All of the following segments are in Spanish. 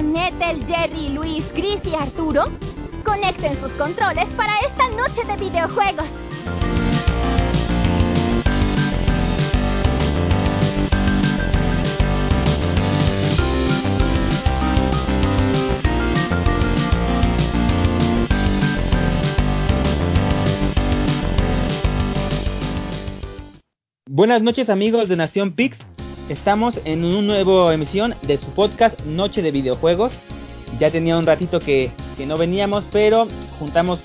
con Jerry, Luis, Chris y Arturo, conecten sus controles para esta noche de videojuegos. Buenas noches amigos de Nación Pix. Estamos en una nueva emisión de su podcast Noche de Videojuegos. Ya tenía un ratito que, que no veníamos, pero juntamos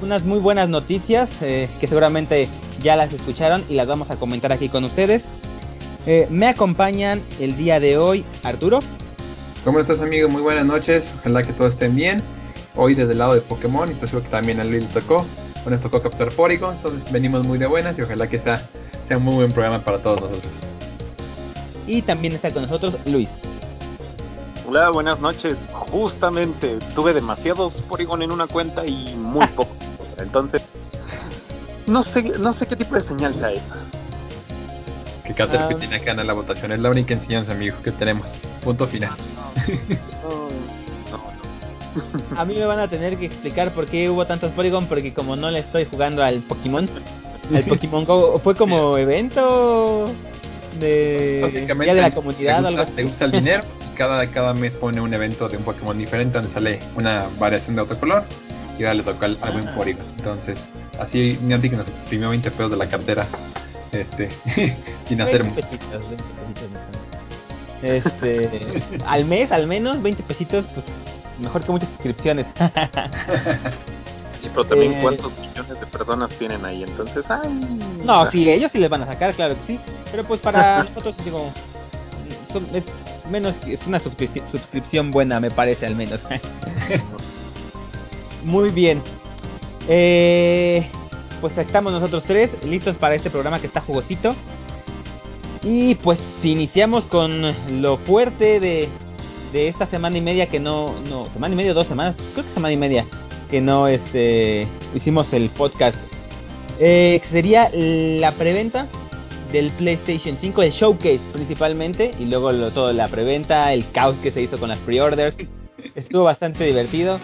unas muy buenas noticias eh, que seguramente ya las escucharon y las vamos a comentar aquí con ustedes. Eh, me acompañan el día de hoy Arturo. ¿Cómo estás amigo? Muy buenas noches. Ojalá que todos estén bien. Hoy desde el lado de Pokémon y pues que también a Luis le tocó. Bueno, tocó captar Porygon, entonces venimos muy de buenas y ojalá que sea sea un muy buen programa para todos nosotros. Y también está con nosotros Luis. Hola, buenas noches. Justamente tuve demasiados Porygon en una cuenta y muy poco. Entonces, no sé, no sé qué tipo de señal sea esa. Que Caterpie que ah. tiene que ganar la votación es la única enseñanza, amigo, que tenemos. Punto final. A mí me van a tener que explicar por qué hubo tantos Porygon, porque como no le estoy jugando al Pokémon, el Pokémon Go fue como evento de de la comunidad. Te gusta, el dinero cada, cada mes pone un evento de un Pokémon diferente donde sale una variación de otro color y ahora le tocó al, buen ah. Porygon. Entonces, así Niantic que nos exprimió 20 pesos de la cartera este sin hacer este al mes al menos 20 pesitos pues mejor que muchas suscripciones Sí, pero también eh, cuántos millones de personas tienen ahí, entonces, ay. No, sí, ellos sí les van a sacar, claro que sí. Pero pues para nosotros, digo, es menos, es una suscripción, buena, me parece al menos. Muy bien. Eh, pues estamos nosotros tres listos para este programa que está jugosito. Y pues iniciamos con lo fuerte de, de esta semana y media que no, no, semana y media, dos semanas, creo que semana y media que no este, hicimos el podcast. Eh, sería la preventa del PlayStation 5, el showcase principalmente, y luego todo la preventa, el caos que se hizo con las pre-orders. Estuvo bastante divertido.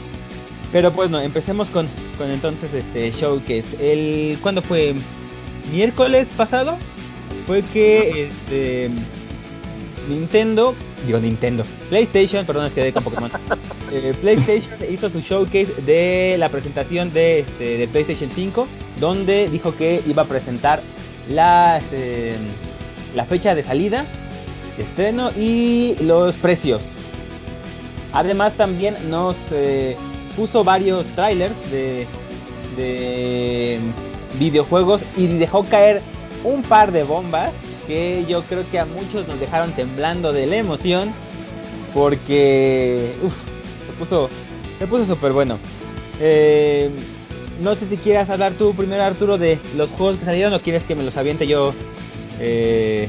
Pero pues no, empecemos con, con entonces este showcase. El, ¿Cuándo fue? ¿Miércoles pasado? Fue que este, Nintendo digo Nintendo, PlayStation, perdón, es que de con Pokémon. Eh, PlayStation hizo su showcase de la presentación de, este, de PlayStation 5, donde dijo que iba a presentar la, este, la fecha de salida, de estreno y los precios. Además también nos eh, puso varios trailers de, de videojuegos y dejó caer un par de bombas que yo creo que a muchos nos dejaron temblando de la emoción porque uf, se puso se puso súper bueno. Eh, no sé si quieras hablar tú primero Arturo de los juegos que salieron o quieres que me los aviente yo eh,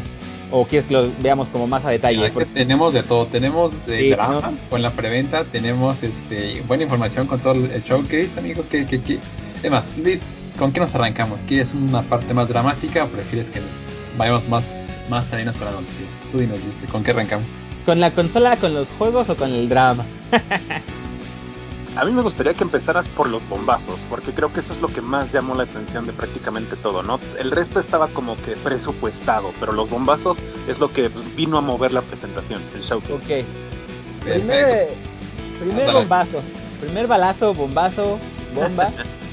o quieres que los veamos como más a detalle. Tenemos de todo, tenemos de drama con la preventa, tenemos este, buena información con todo el showcase, amigos, que, que, que... Además, ¿con qué nos arrancamos? ¿Quieres una parte más dramática o prefieres que vayamos más, más salinas para la Tú dinos, ¿con qué arrancamos? ¿Con la consola, con los juegos o con el drama? A mí me gustaría que empezaras por los bombazos, porque creo que eso es lo que más llamó la atención de prácticamente todo, ¿no? El resto estaba como que presupuestado, pero los bombazos es lo que vino a mover la presentación, el show. Ok. Primer, primer bombazo, primer balazo, bombazo, bomba.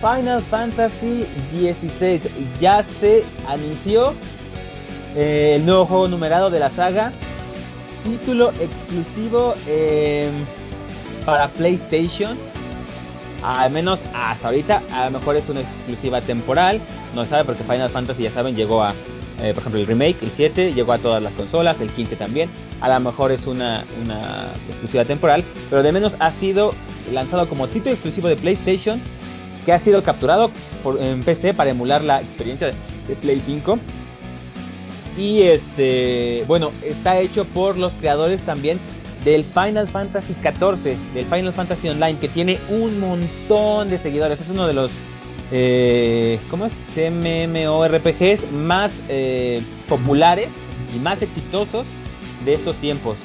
Final Fantasy XVI ya se anunció eh, el nuevo juego numerado de la saga, título exclusivo em, para PlayStation. Al menos hasta ahorita, a lo mejor es una exclusiva temporal, no sabe porque Final Fantasy ya saben llegó a, eh, por ejemplo el remake, el 7 llegó a todas las consolas, el 15 también, a lo mejor es una, una exclusiva temporal, pero de menos ha sido lanzado como título exclusivo de PlayStation que ha sido capturado por, en PC para emular la experiencia de, Play 5. Y este, bueno, está hecho por los creadores también del Final Fantasy XIV, del Final Fantasy Online, que tiene un montón de seguidores. Es uno de los, eh, ¿cómo es? MMORPGs más eh, populares y más exitosos de estos tiempos.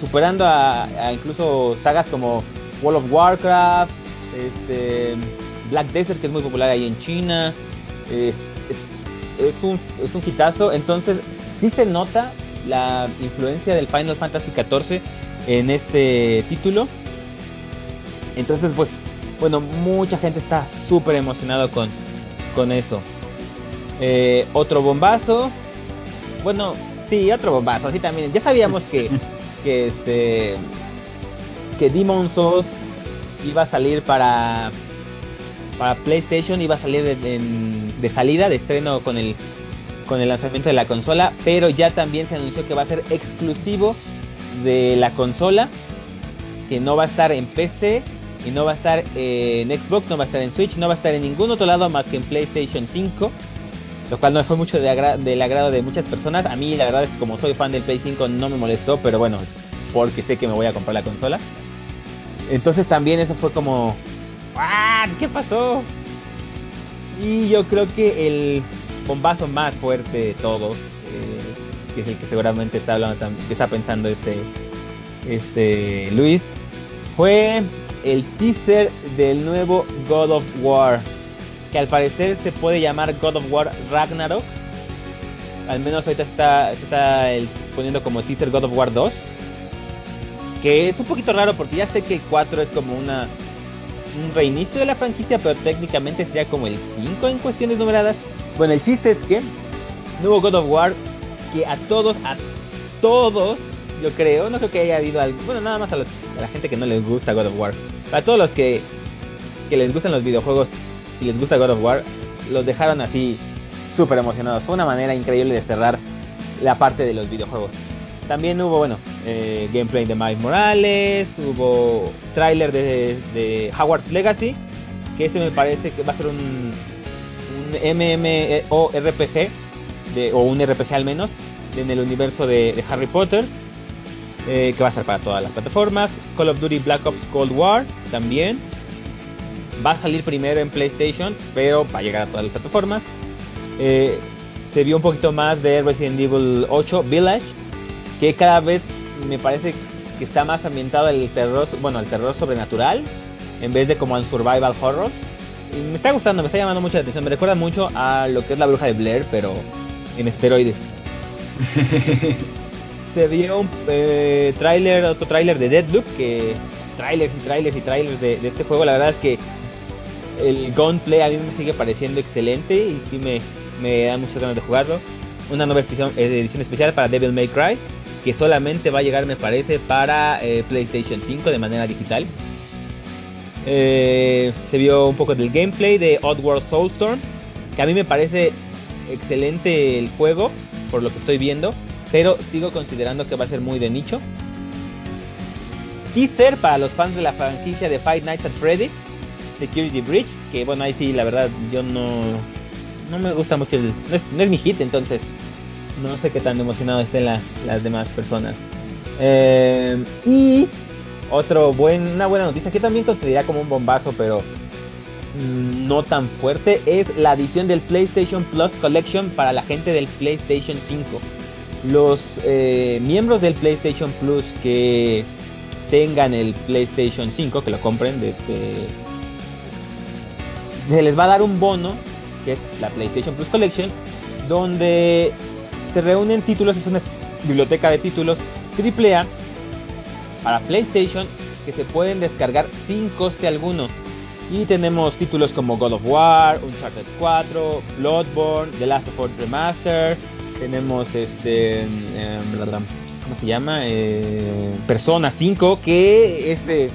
superando a, incluso sagas como World of Warcraft, este, Black Desert, que es muy popular ahí en China. es, un, es un hitazo. Entonces, sí se nota la influencia del Final Fantasy XIV en este título. Entonces, pues, bueno, mucha gente está súper emocionado con, con eso. Eh, otro bombazo. Bueno, sí, otro bombazo. Así también. Ya sabíamos que, que este que Demon Souls iba a salir para para PlayStation, iba a salir de, de salida, de estreno con el con el lanzamiento de la consola, pero ya también se anunció que va a ser exclusivo de la consola, que no va a estar en PC y no va a estar en Xbox, no va a estar en Switch, no va a estar en ningún otro lado más que en PlayStation 5, lo cual no fue mucho de del agrado de muchas personas. A mí la verdad es que como soy fan del Play 5 no me molestó, pero bueno, porque sé que me voy a comprar la consola. Entonces también eso fue como, ¿qué pasó? Y yo creo que el bombazo más fuerte de todos, eh, que es el que seguramente está hablando, que está pensando este, este Luis, fue el teaser del nuevo God of War, que al parecer se puede llamar God of War Ragnarok. Al menos ahorita está, está poniendo como teaser God of War 2. Que es un poquito raro porque ya sé que el 4 es como una un reinicio de la franquicia, pero técnicamente sería como el 5 en cuestiones numeradas. Bueno, el chiste es que nuevo God of War que a todos, a todos, yo creo, no creo que haya habido algo, bueno, nada más a, la gente que no les gusta God of War, a todos los que, que les gustan los videojuegos y les gusta God of War, los dejaron así súper emocionados. Fue una manera increíble de cerrar la parte de los videojuegos. También hubo, bueno, eh, gameplay de Miles Morales, hubo tráiler de, de Howard's Legacy, que ese me parece que va a ser un MMORPG, de, o un RPG al menos, en el universo de, Harry Potter, eh, que va a ser para todas las plataformas. Call of Duty Black Ops Cold War también. Va a salir primero en PlayStation, pero va a llegar a todas las plataformas. Eh, se vio un poquito más de Resident Evil 8 Village, que cada vez me parece que está más ambientado el terror, bueno, el terror sobrenatural, en vez de como el survival horror me está gustando, me está llamando mucho la atención. Me recuerda mucho a lo que es la bruja de Blair, pero en esteroides. Se vio un eh, tráiler, otro tráiler de Deadloop, que trailers y trailers y trailers de, este juego. La verdad es que el gunplay a mí me sigue pareciendo excelente y sí me, me da muchas ganas de jugarlo. Una nueva edición, edición especial para Devil May Cry, que solamente va a llegar, me parece, para eh, PlayStation 5 de manera digital. Eh, se vio un poco del gameplay de Oddworld Soulstorm, que a mí me parece excelente el juego, por lo que estoy viendo, pero sigo considerando que va a ser muy de nicho. Teaser para los fans de la franquicia de Five Nights at Freddy's, Security Breach, que bueno, ahí sí, la verdad, yo no, no me gusta mucho, el, no, es, mi hit, entonces no sé qué tan emocionado estén las demás personas. Eh, y otro buen, una buena noticia que también consideraría como un bombazo, pero mm, no tan fuerte, es la adición del PlayStation Plus Collection para la gente del PlayStation 5. Los eh, miembros del PlayStation Plus que tengan el PlayStation 5, que lo compren, este, se les va a dar un bono, que es la PlayStation Plus Collection, donde se reúnen títulos, es una biblioteca de títulos AAA para PlayStation que se pueden descargar sin coste alguno. Y tenemos títulos como God of War, Uncharted 4, Bloodborne, The Last of Us Remaster, tenemos este em, ¿cómo se llama? Eh, Persona 5 que este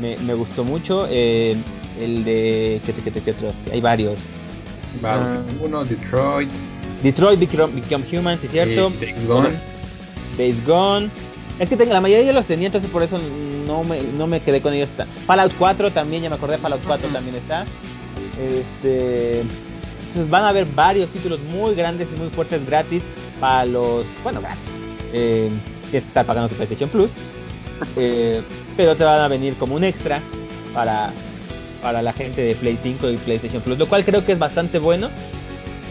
me, gustó mucho eh, el de ¿qué, qué, qué, hay varios ah. uno Detroit Detroit Become, Human ¿sí cierto Days Gone Days Gone es que tengo, la mayoría de los tenía, entonces por eso no me, no me quedé con ellos. Fallout 4 también, ya me acordé, Fallout 4 también está. Este, entonces van a haber varios títulos muy grandes y muy fuertes gratis para los, bueno, gratis, eh, que está pagando tu PlayStation Plus. Eh, pero te van a venir como un extra para, para la gente de Play 5 y PlayStation Plus, lo cual creo que es bastante bueno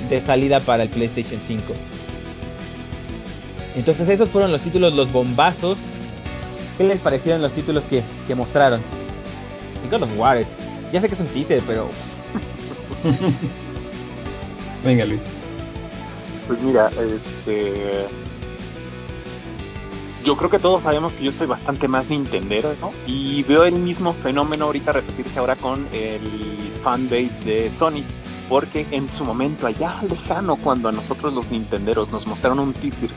de salida para el PlayStation 5. Entonces esos fueron los títulos, los bombazos ¿qué les parecieron los títulos que, que mostraron? Y God of War, ya sé que es un teaser, pero... Venga Luis. Pues mira, este yo creo que todos sabemos que yo soy bastante más nintendero, ¿no? Y veo el mismo fenómeno ahorita repetirse ahora con el fanbase de Sony, porque en su momento allá lejano cuando a nosotros los nintenderos nos mostraron un teaser,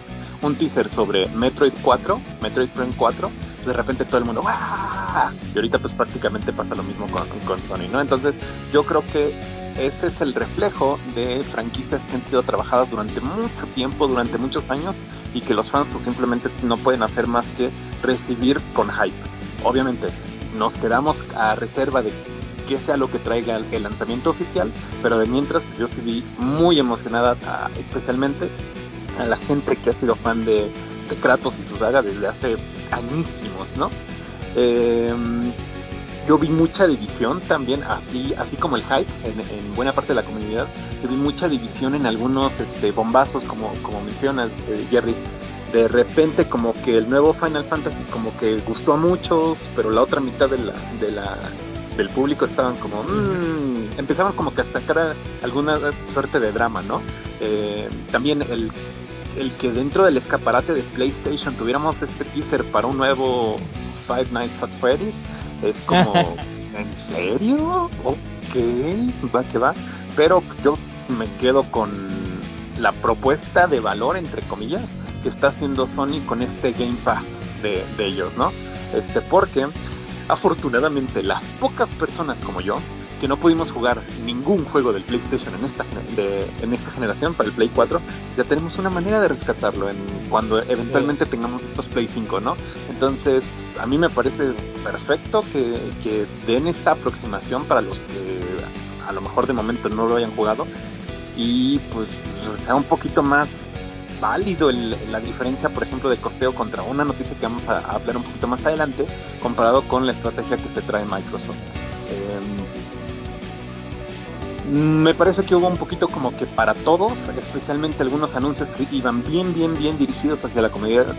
un teaser sobre Metroid 4, Metroid Prime 4, de repente todo el mundo ¡Wah! y ahorita pues prácticamente pasa lo mismo con, con Sony, ¿no? Entonces yo creo que ese es el reflejo de franquicias que han sido trabajadas durante mucho tiempo, durante muchos años y que los fans pues, simplemente no pueden hacer más que recibir con hype. Obviamente, nos quedamos a reserva de que sea lo que traiga el, lanzamiento oficial, pero de mientras yo sí muy emocionada, especialmente a la gente que ha sido fan de, Kratos y su saga desde hace añísimos, ¿no? Eh, yo vi mucha división también, así así como el hype en, buena parte de la comunidad, yo vi mucha división en algunos este, bombazos, como, como mencionas, eh, Jerry. De repente como que el nuevo Final Fantasy como que gustó a muchos, pero la otra mitad de la del público estaban como mmm, empezaban como que a sacar alguna suerte de drama, ¿no? Eh, también el, el que dentro del escaparate de PlayStation tuviéramos este teaser para un nuevo Five Nights at Freddy's es como, ¿en serio? Ok, va que va. Pero yo me quedo con la propuesta de valor, entre comillas, que está haciendo Sony con este Game Pass de, de ellos, ¿no? Este, porque afortunadamente las pocas personas como yo que no pudimos jugar ningún juego del PlayStation en esta en esta generación para el Play 4, ya tenemos una manera de rescatarlo en cuando eventualmente tengamos estos Play 5, ¿no? Entonces, a mí me parece perfecto que, que den esta aproximación para los que a lo mejor de momento no lo hayan jugado y pues sea un poquito más válido la diferencia, por ejemplo, de costeo contra una noticia que vamos a, hablar un poquito más adelante, comparado con la estrategia que se trae Microsoft. Eh, me parece que hubo un poquito como que para todos, especialmente algunos anuncios que iban bien, bien, bien dirigidos hacia la comunidad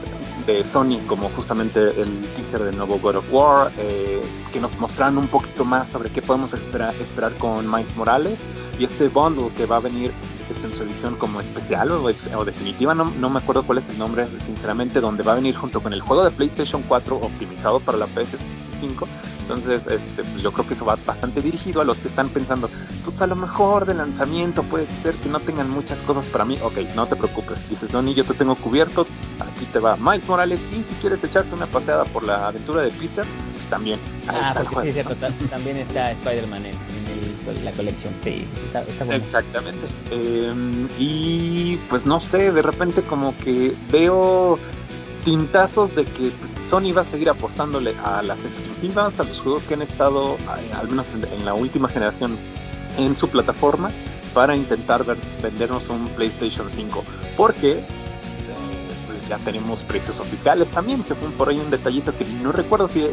de Sony, como justamente el teaser del nuevo God of War, eh, que nos mostraron un poquito más sobre qué podemos esperar, esperar con Miles Morales y este bundle que va a venir en su edición como especial o, definitiva, no, no, me acuerdo cuál es el nombre, sinceramente, donde va a venir junto con el juego de PlayStation 4 optimizado para la PS5 entonces, este, pues, yo creo que eso va bastante dirigido a los que están pensando, pues a lo mejor de lanzamiento puede ser que no tengan muchas cosas para mí. Ok, no te preocupes. Dices, Donny, yo te tengo cubierto. Aquí te va Miles Morales. Y si quieres echarte una paseada por la aventura de Peter, también. Ah, porque sí, cierto. También está Spider-Man en, la colección. Sí, está, bueno. Exactamente. Em, y pues no sé, de repente como que veo tintazos de que Sony va a seguir apostándole a las exclusivas, a los juegos que han estado, eh, al menos en, la última generación, en su plataforma, para intentar vendernos un PlayStation 5. Porque eh, pues ya tenemos precios oficiales también, que fue por ahí un detallito que no recuerdo si,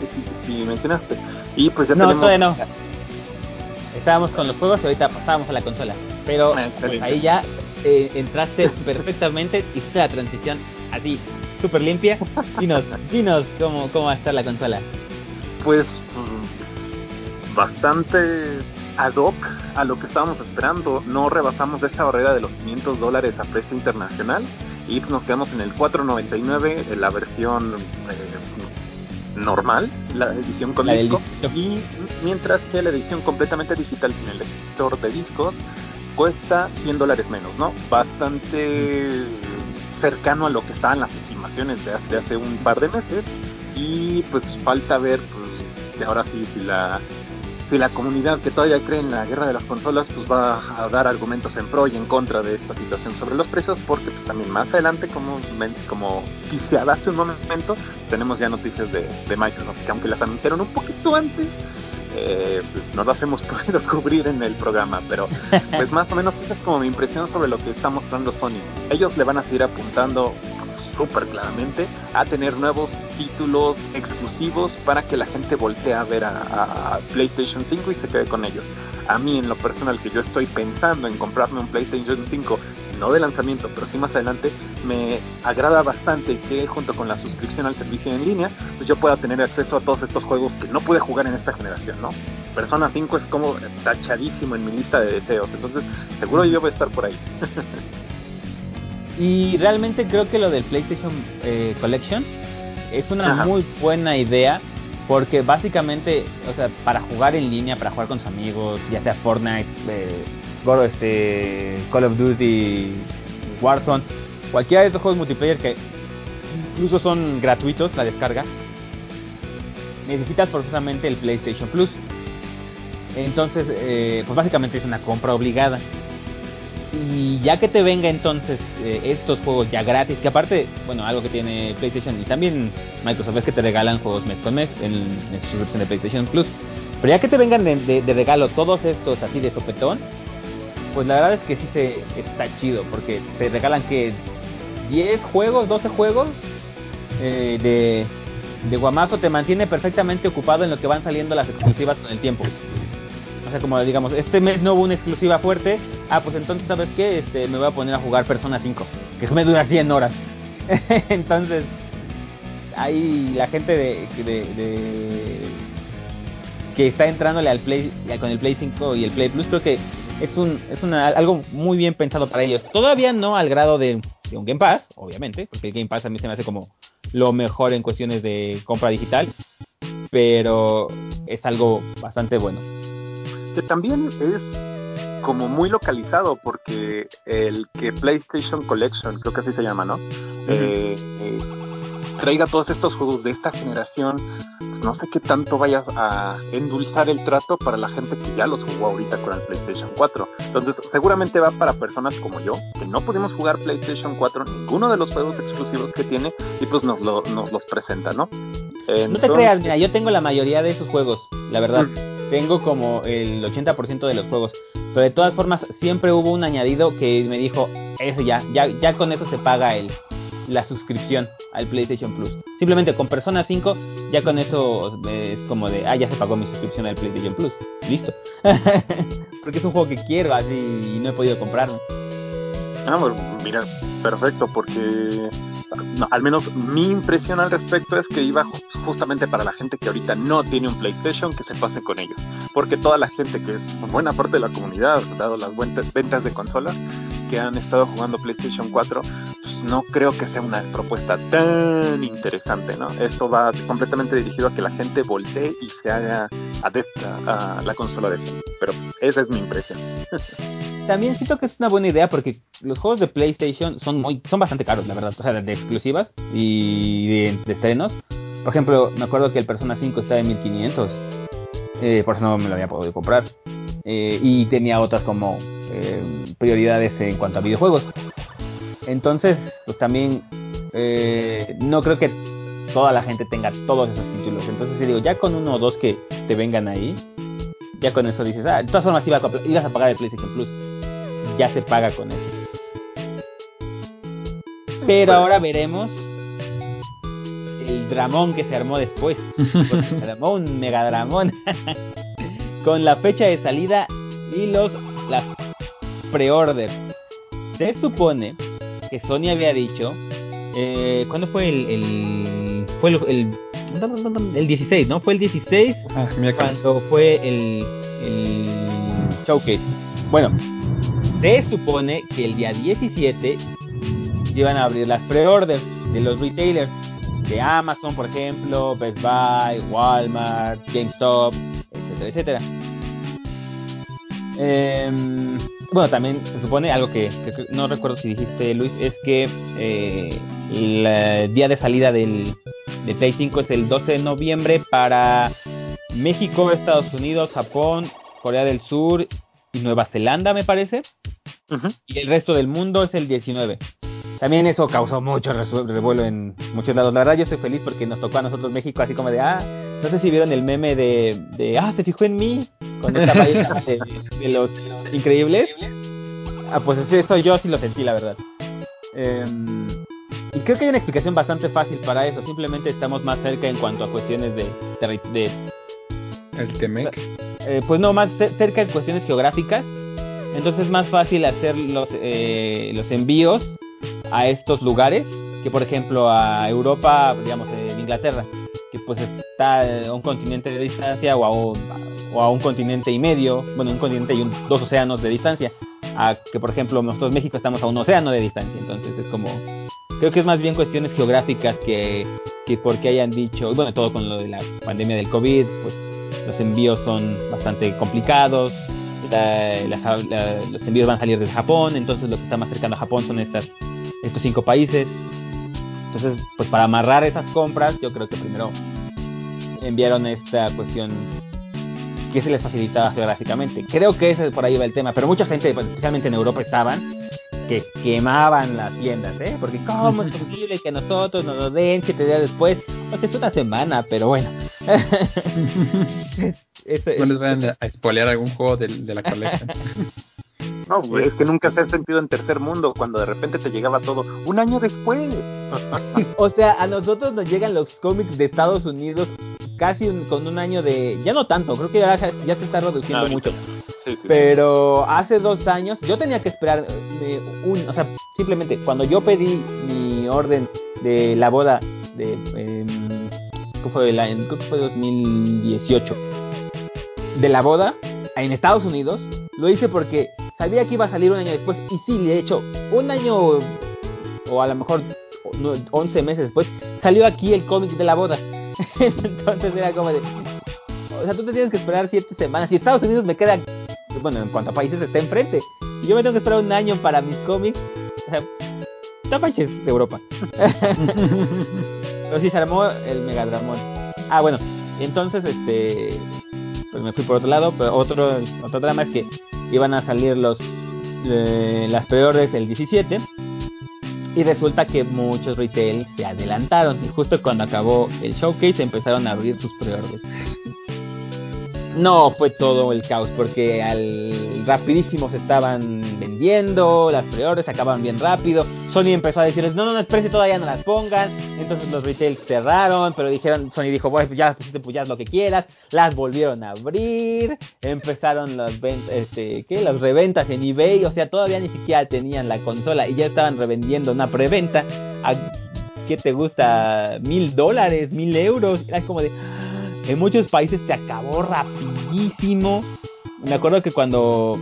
mencionaste. Y pues ya no, tenemos... no. Estábamos con los juegos y ahorita pasábamos a la consola. Pero pues, ahí ya eh, entraste perfectamente, hiciste la transición así súper limpia. Dinos, dinos cómo, cómo va a estar la consola. Pues bastante ad hoc a lo que estábamos esperando. No rebasamos esa barrera de los 500 dólares a precio internacional y nos quedamos en el 499, la versión eh, normal, la edición con disco, y mientras que la edición completamente digital sin el lector de discos cuesta 100 dólares menos, ¿no? Bastante cercano a lo que estaban las estimaciones de hace, hace un par de meses y pues falta ver pues que ahora sí si la si la comunidad que todavía cree en la guerra de las consolas pues va a dar argumentos en pro y en contra de esta situación sobre los precios porque pues también más adelante como como hace un momento tenemos ya noticias de, de Microsoft que aunque las anunciaron un poquito antes eh, pues no las hemos podido cubrir en el programa, pero pues más o menos esa es como mi impresión sobre lo que está mostrando Sony. Ellos le van a seguir apuntando súper claramente a tener nuevos títulos exclusivos para que la gente voltee a ver a, PlayStation 5 y se quede con ellos. A mí en lo personal que yo estoy pensando en comprarme un PlayStation 5 no de lanzamiento, pero sí más adelante, me agrada bastante que junto con la suscripción al servicio en línea, pues yo pueda tener acceso a todos estos juegos que no pude jugar en esta generación, ¿no? Persona 5 es como tachadísimo en mi lista de deseos, entonces seguro yo voy a estar por ahí. y realmente creo que lo del PlayStation eh, Collection es una muy buena idea porque básicamente, o sea, para jugar en línea, para jugar con sus amigos, ya sea Fortnite, eh, este, Call of Duty, Warzone, cualquiera de estos juegos multiplayer que incluso son gratuitos la descarga, necesitas forzosamente el PlayStation Plus. Entonces, eh, pues básicamente es una compra obligada. Y ya que te venga entonces eh, estos juegos ya gratis, que aparte, bueno, algo que tiene PlayStation y también Microsoft es que te regalan juegos mes con mes en, su suscripción de PlayStation Plus. Pero ya que te vengan de, de regalo todos estos así de sopetón, pues la verdad es que sí se está chido, porque te regalan que 10 juegos, 12 juegos eh, de, de Guamazo, te mantiene perfectamente ocupado en lo que van saliendo las exclusivas con el tiempo. Sea, como digamos, este mes no hubo una exclusiva fuerte, ah, pues entonces, ¿sabes qué? Este, me voy a poner a jugar Persona 5, que me dura 100 horas. entonces, ahí la gente de, de, que está entrándole al Play con el Play 5 y el Play Plus, creo que es un es una, algo muy bien pensado para ellos. Todavía no al grado de, un Game Pass, obviamente, porque el Game Pass a mí se me hace como lo mejor en cuestiones de compra digital, pero es algo bastante bueno. Que también es como muy localizado porque el que PlayStation Collection, creo que así se llama, ¿no? eh, eh, traiga todos estos juegos de esta generación no sé qué tanto vayas a endulzar el trato para la gente que ya los jugó ahorita con el PlayStation 4. Entonces, seguramente va para personas como yo, que no pudimos jugar PlayStation 4, ninguno de los juegos exclusivos que tiene, y pues nos, los presenta, ¿no? no te creas, mira, yo tengo la mayoría de esos juegos, la verdad. Tengo como el 80% de los juegos. Pero de todas formas, siempre hubo un añadido que me dijo, eso ya, ya, ya con eso se paga el, la suscripción al PlayStation Plus. Simplemente con Persona 5, ya con eso es como de, ah, ya se pagó mi suscripción al PlayStation Plus. Listo. porque es un juego que quiero así y no he podido comprarlo. Ah, mira, perfecto, porque al menos mi impresión al respecto es que iba justamente para la gente que ahorita no tiene un PlayStation que se pase con ellos. Porque toda la gente que es buena parte de la comunidad, dado las ventas de consolas, que han estado jugando PlayStation 4, pues no creo que sea una propuesta tan interesante, ¿no? Esto va completamente dirigido a que la gente voltee y se haga adepta a la consola de Sony. Pero esa es mi impresión. También siento que es una buena idea porque los juegos de PlayStation son muy, son bastante caros, la verdad, o sea, de exclusivas y de, estrenos. Por ejemplo, me acuerdo que el Persona 5 estaba en 1500, eh, por eso no me lo había podido comprar. Eh, y tenía otras como eh, prioridades en cuanto a videojuegos. Entonces, pues también eh, no creo que toda la gente tenga todos esos títulos. Entonces, digo, ya con uno o dos que te vengan ahí, ya con eso dices, ah, de todas formas ibas a pagar el PlayStation Plus. Ya se paga con eso. Pero ahora veremos el dramón que se armó después. se armó un megadramón. con la fecha de salida y los las pre-order. Se supone que Sony había dicho, eh, ¿cuándo fue el, el fue el, el, 16, ¿no? Fue el 16 ah, cuando fue el, el showcase. Bueno, se supone que el día 17 iban a abrir las pre-orders de los retailers de Amazon, por ejemplo, Best Buy, Walmart, GameStop, etcétera, etcétera. Eh, bueno, también se supone algo que, no recuerdo si dijiste, Luis, es que eh, el día de salida del, de Play 5 es el 12 de noviembre para México, Estados Unidos, Japón, Corea del Sur y Nueva Zelanda, me parece. Y el resto del mundo es el 19. También eso causó mucho revuelo en muchos lados. La verdad yo estoy feliz porque nos tocó a nosotros México así como de, ah, no sé si vieron el meme de, de ah, se fijó en mí con esta vaina de, los increíbles. Ah, pues eso yo sí lo sentí, la verdad. Em, y creo que hay una explicación bastante fácil para eso. Simplemente estamos más cerca en cuanto a cuestiones de. de, ¿El Temec? Eh, pues no, más cerca en cuestiones geográficas. Entonces es más fácil hacer los, eh, los envíos a estos lugares que, por ejemplo, a Europa, digamos, en Inglaterra, que pues está a un continente de distancia o a un, o a un continente y medio, bueno, un continente y dos océanos de distancia. A que, por ejemplo, nosotros México estamos a un océano de distancia. Entonces es como creo que es más bien cuestiones geográficas que, que porque hayan dicho, bueno, todo con lo de la pandemia del COVID, pues los envíos son bastante complicados, los envíos van a salir del Japón, entonces lo que está más cercano a Japón son estas, estos cinco países. Entonces, pues para amarrar esas compras, yo creo que primero enviaron esta cuestión que se les facilitaba geográficamente. Creo que ese por ahí va el tema, pero mucha gente, pues, especialmente en Europa, estaban que quemaban las tiendas, ¿eh? Porque cómo es posible que nosotros nos lo den siete días después. Pues es una semana, pero bueno. no les vayan a espolear algún juego de, la colección. No, es que nunca se ha sentido en tercer mundo cuando de repente te llegaba todo un año después. o sea, a nosotros nos llegan los cómics de Estados Unidos casi con un año de... Ya no tanto, creo que ya, ya se está reduciendo mucho. Pero hace dos años yo tenía que esperar eh, un, o sea, simplemente cuando yo pedí mi orden de la boda de, eh, fue? La, que fue 2018 de la boda en Estados Unidos, lo hice porque sabía que iba a salir un año después y sí, de hecho, un año o a lo mejor 11 meses después salió aquí el cómic de la boda. Entonces era como de, o sea, tú te tienes que esperar siete semanas. Y Estados Unidos me queda bueno, en cuanto a países está enfrente. Yo me tengo que esperar un año para mis cómics. O sea, tapaches de Europa. Pero sí se armó el Megadramón. Ah, bueno, entonces este pues me fui por otro lado, pero otro otro drama es que iban a salir los eh, las peores el 17 y resulta que muchos retail se adelantaron y justo cuando acabó el showcase empezaron a abrir sus preorders. No fue todo el caos porque al rapidísimo se estaban vendiendo, las preorders acababan bien rápido. Sony empezó a decirles, no, no, no, espérense, todavía no las pongan. Entonces los retail cerraron, pero dijeron, Sony dijo, pues ya pusiste pues ya lo que quieras. Las volvieron a abrir, empezaron las ventas, este, ¿qué? Las reventas en eBay, o sea, todavía ni siquiera tenían la consola y ya estaban revendiendo una preventa a, ¿qué te gusta? Mil dólares, mil euros. Era como de en muchos países se acabó rapidísimo. Me acuerdo que cuando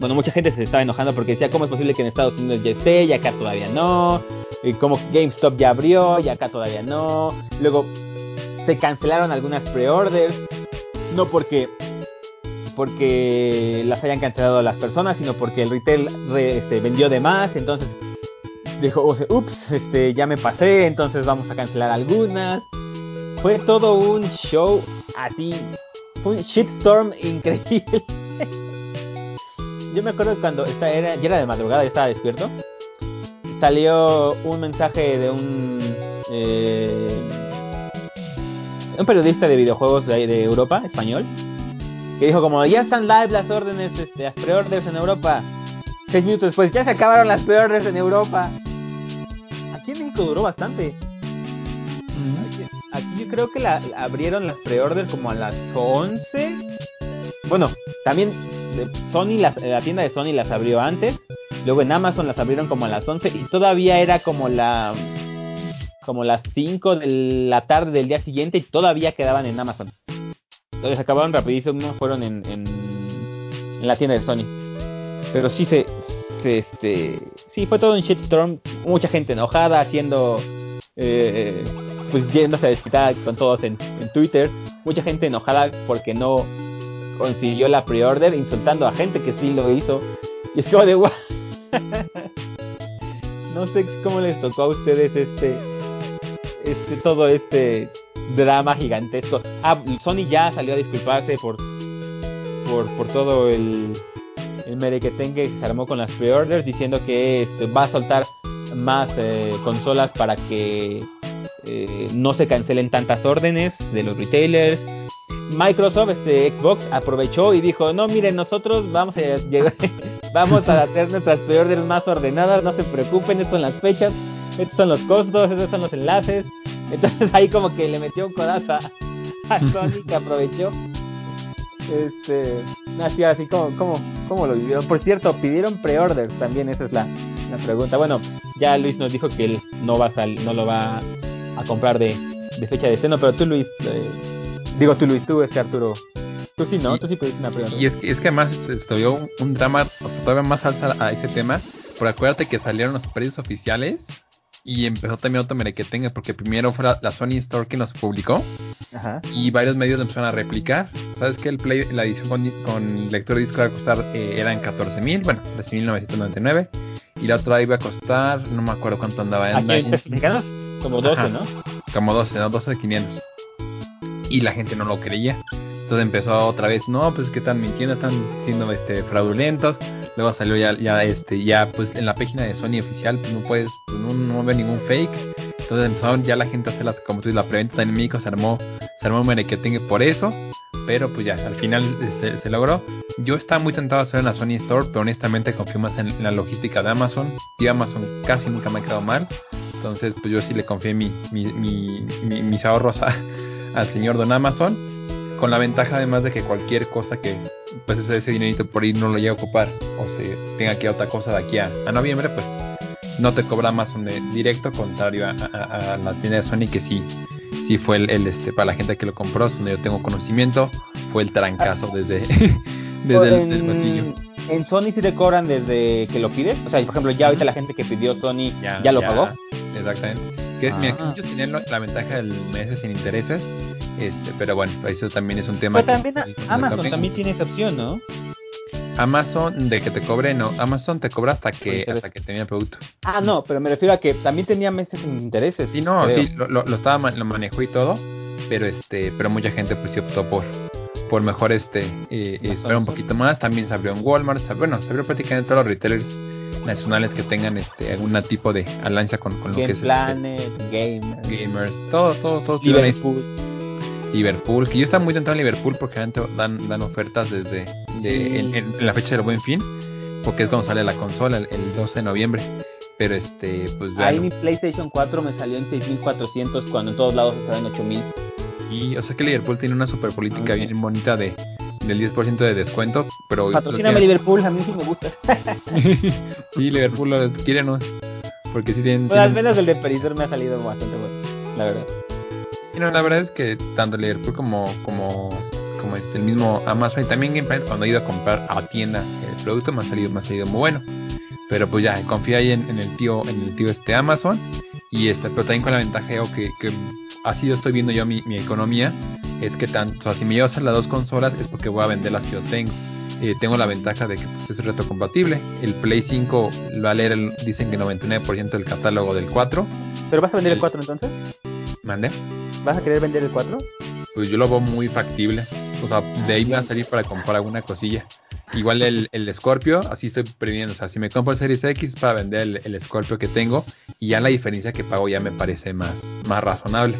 bueno, mucha gente se estaba enojando porque decía, ¿cómo es posible que en Estados Unidos ya esté y acá todavía no? Y como GameStop ya abrió y acá todavía no. Luego se cancelaron algunas preorders, no porque porque las hayan cancelado las personas, sino porque el retail este, vendió de más, entonces dijo, ups, este, ya me pasé, entonces vamos a cancelar algunas fue todo un show así, un shitstorm increíble. Yo me acuerdo cuando esta era, ya era de madrugada, yo estaba despierto. Salió un mensaje de un eh, un periodista de videojuegos de, Europa, español, que dijo como ya están live las órdenes, este, las preorders en Europa. Seis minutos después, ya se acabaron las preorders en Europa. Aquí en México duró bastante aquí yo creo que la, abrieron las preorders como a las 11. Bueno, también Sony, la, la tienda de Sony las abrió antes. Luego en Amazon las abrieron como a las 11 y todavía era como la como las 5 de la tarde del día siguiente y todavía quedaban en Amazon. Entonces acabaron rapidísimo, fueron en, en, la tienda de Sony. Pero sí se, se, este sí fue todo un shitstorm, mucha gente enojada haciendo eh, pues yéndose a desquitar con todos en, Twitter. Mucha gente enojada porque no consiguió la pre-order, insultando a gente que sí lo hizo. Y es como de guau. no sé cómo les tocó a ustedes este, este, todo este drama gigantesco. Ah, Sony ya salió a disculparse por, por, todo el, el merequetengue que se armó con las pre-orders, diciendo que este, va a soltar más eh, consolas para que eh, no se cancelen tantas órdenes de los retailers. Microsoft, este Xbox, aprovechó y dijo, no, miren, nosotros vamos a vamos a hacer nuestras preorders más ordenadas, no se preocupen, estas son las fechas. estos son los costos, estos son los enlaces. Entonces ahí como que le metió un codazo a, Sony que aprovechó. Este, así, así como, como, como lo vivieron. Por cierto, pidieron pre-orders también, esa es la, la, pregunta. Bueno, ya Luis nos dijo que él no va a sal, no lo va a comprar de, de fecha de estreno, pero tú Luis, eh, digo tú Luis, tú este Arturo, tú sí, ¿no? tú sí pediste una pre-order. Y es que, es que además estuvo un, un drama todavía más alta a ese tema, pero acuérdate que salieron los precios oficiales y empezó también otro tenga porque primero fue la, Sony Store quien los publicó Ajá. y varios medios empezaron a replicar. ¿Sabes que el Play, la edición con, lector de disco iba a costar, eh, eran 14 mil, bueno, 13.999 y la otra iba a costar, no me acuerdo cuánto andaba. en mexicanos? Como 12, ¿no? Como 12, ¿no? 12 de 500. Y la gente no lo creía. Entonces empezó otra vez, no, pues que están mintiendo, están siendo este fraudulentos. Luego salió ya, ya este, ya pues en la página de Sony oficial, pues no puedes, pues, no, no ve ningún fake. Entonces ya la gente a hacer las, como tú dices, la preventa en México se armó, se armó un por eso. Pero pues ya, al final se, logró. Yo estaba muy tentado a hacer en la Sony Store, pero honestamente confío más en, la logística de Amazon. Y Amazon casi nunca me ha quedado mal. Entonces, pues yo sí le confié mi, mi, mi, mis ahorros al señor Don Amazon con la ventaja además de que cualquier cosa que pues ese, dinerito por ahí no lo llegue a ocupar o se tenga que ir a otra cosa de aquí a, noviembre, pues no te cobra más un directo, contrario a, la tienda de Sony que sí, sí fue el, este para la gente que lo compró, donde yo tengo conocimiento, fue el trancazo desde, desde el, en, En Sony sí te cobran desde que lo pides, o sea, por ejemplo, ya ahorita la gente que pidió Sony ya, lo pagó. Exactamente. Que, mira, ah. ellos tenían la ventaja del mes sin intereses este, pero bueno, eso también es un tema. Pero también Amazon también tiene esa opción, ¿no? Amazon de que te cobre, no, Amazon te cobra hasta que hasta que tenía el producto. Ah, no, pero me refiero a que también tenía meses sin intereses. Sí, no, sí, lo, lo, estaba lo manejó y todo, pero este, pero mucha gente pues sí optó por por mejor este eh, esperar un poquito más. También se abrió en Walmart, bueno, se abrió prácticamente todos los retailers nacionales que tengan este algún tipo de alianza con, con lo que es este, Planet, Gamers, Gamers, todo, todo, todo. Liverpool. Liverpool, que yo estaba muy tentado en Liverpool porque dan, dan ofertas desde en, la fecha del buen fin, porque es cuando sale la consola, el, 12 de noviembre. Pero este, pues Ahí mi PlayStation 4 me salió en 6400 cuando en todos lados estaba en 8000. Y o sea que Liverpool tiene una super política bien bonita de del 10% de descuento, pero patrocíname Liverpool, a mí sí me gusta. sí, Liverpool, quírenos. Porque sí tienen. Pues al menos el de Perisor me ha salido bastante bueno, la verdad la verdad es que tanto Liverpool como, como, como este, el mismo Amazon y también Game cuando he ido a comprar a tienda el producto me ha salido, me ha salido muy bueno. Pero pues ya, confía ahí en, el tío, en el tío este Amazon. Y este, pero también con la ventaja que, que así yo estoy viendo yo mi, mi economía, es que tanto, o si me llevo a hacer las dos consolas es porque voy a vender las que yo tengo. Eh, tengo la ventaja de que pues, es retrocompatible. El Play 5 lo va a leer, el, dicen que 99% del catálogo del 4. ¿Pero vas a vender el 4 entonces? ¿Mande? ¿Vas a querer vender el 4? Pues yo lo veo muy factible. O sea, de ahí me va a salir para comprar alguna cosilla. Igual el, el Scorpio, así estoy previendo. O sea, si me compro el Series X para vender el, el Scorpio que tengo, y ya la diferencia que pago ya me parece más, más razonable.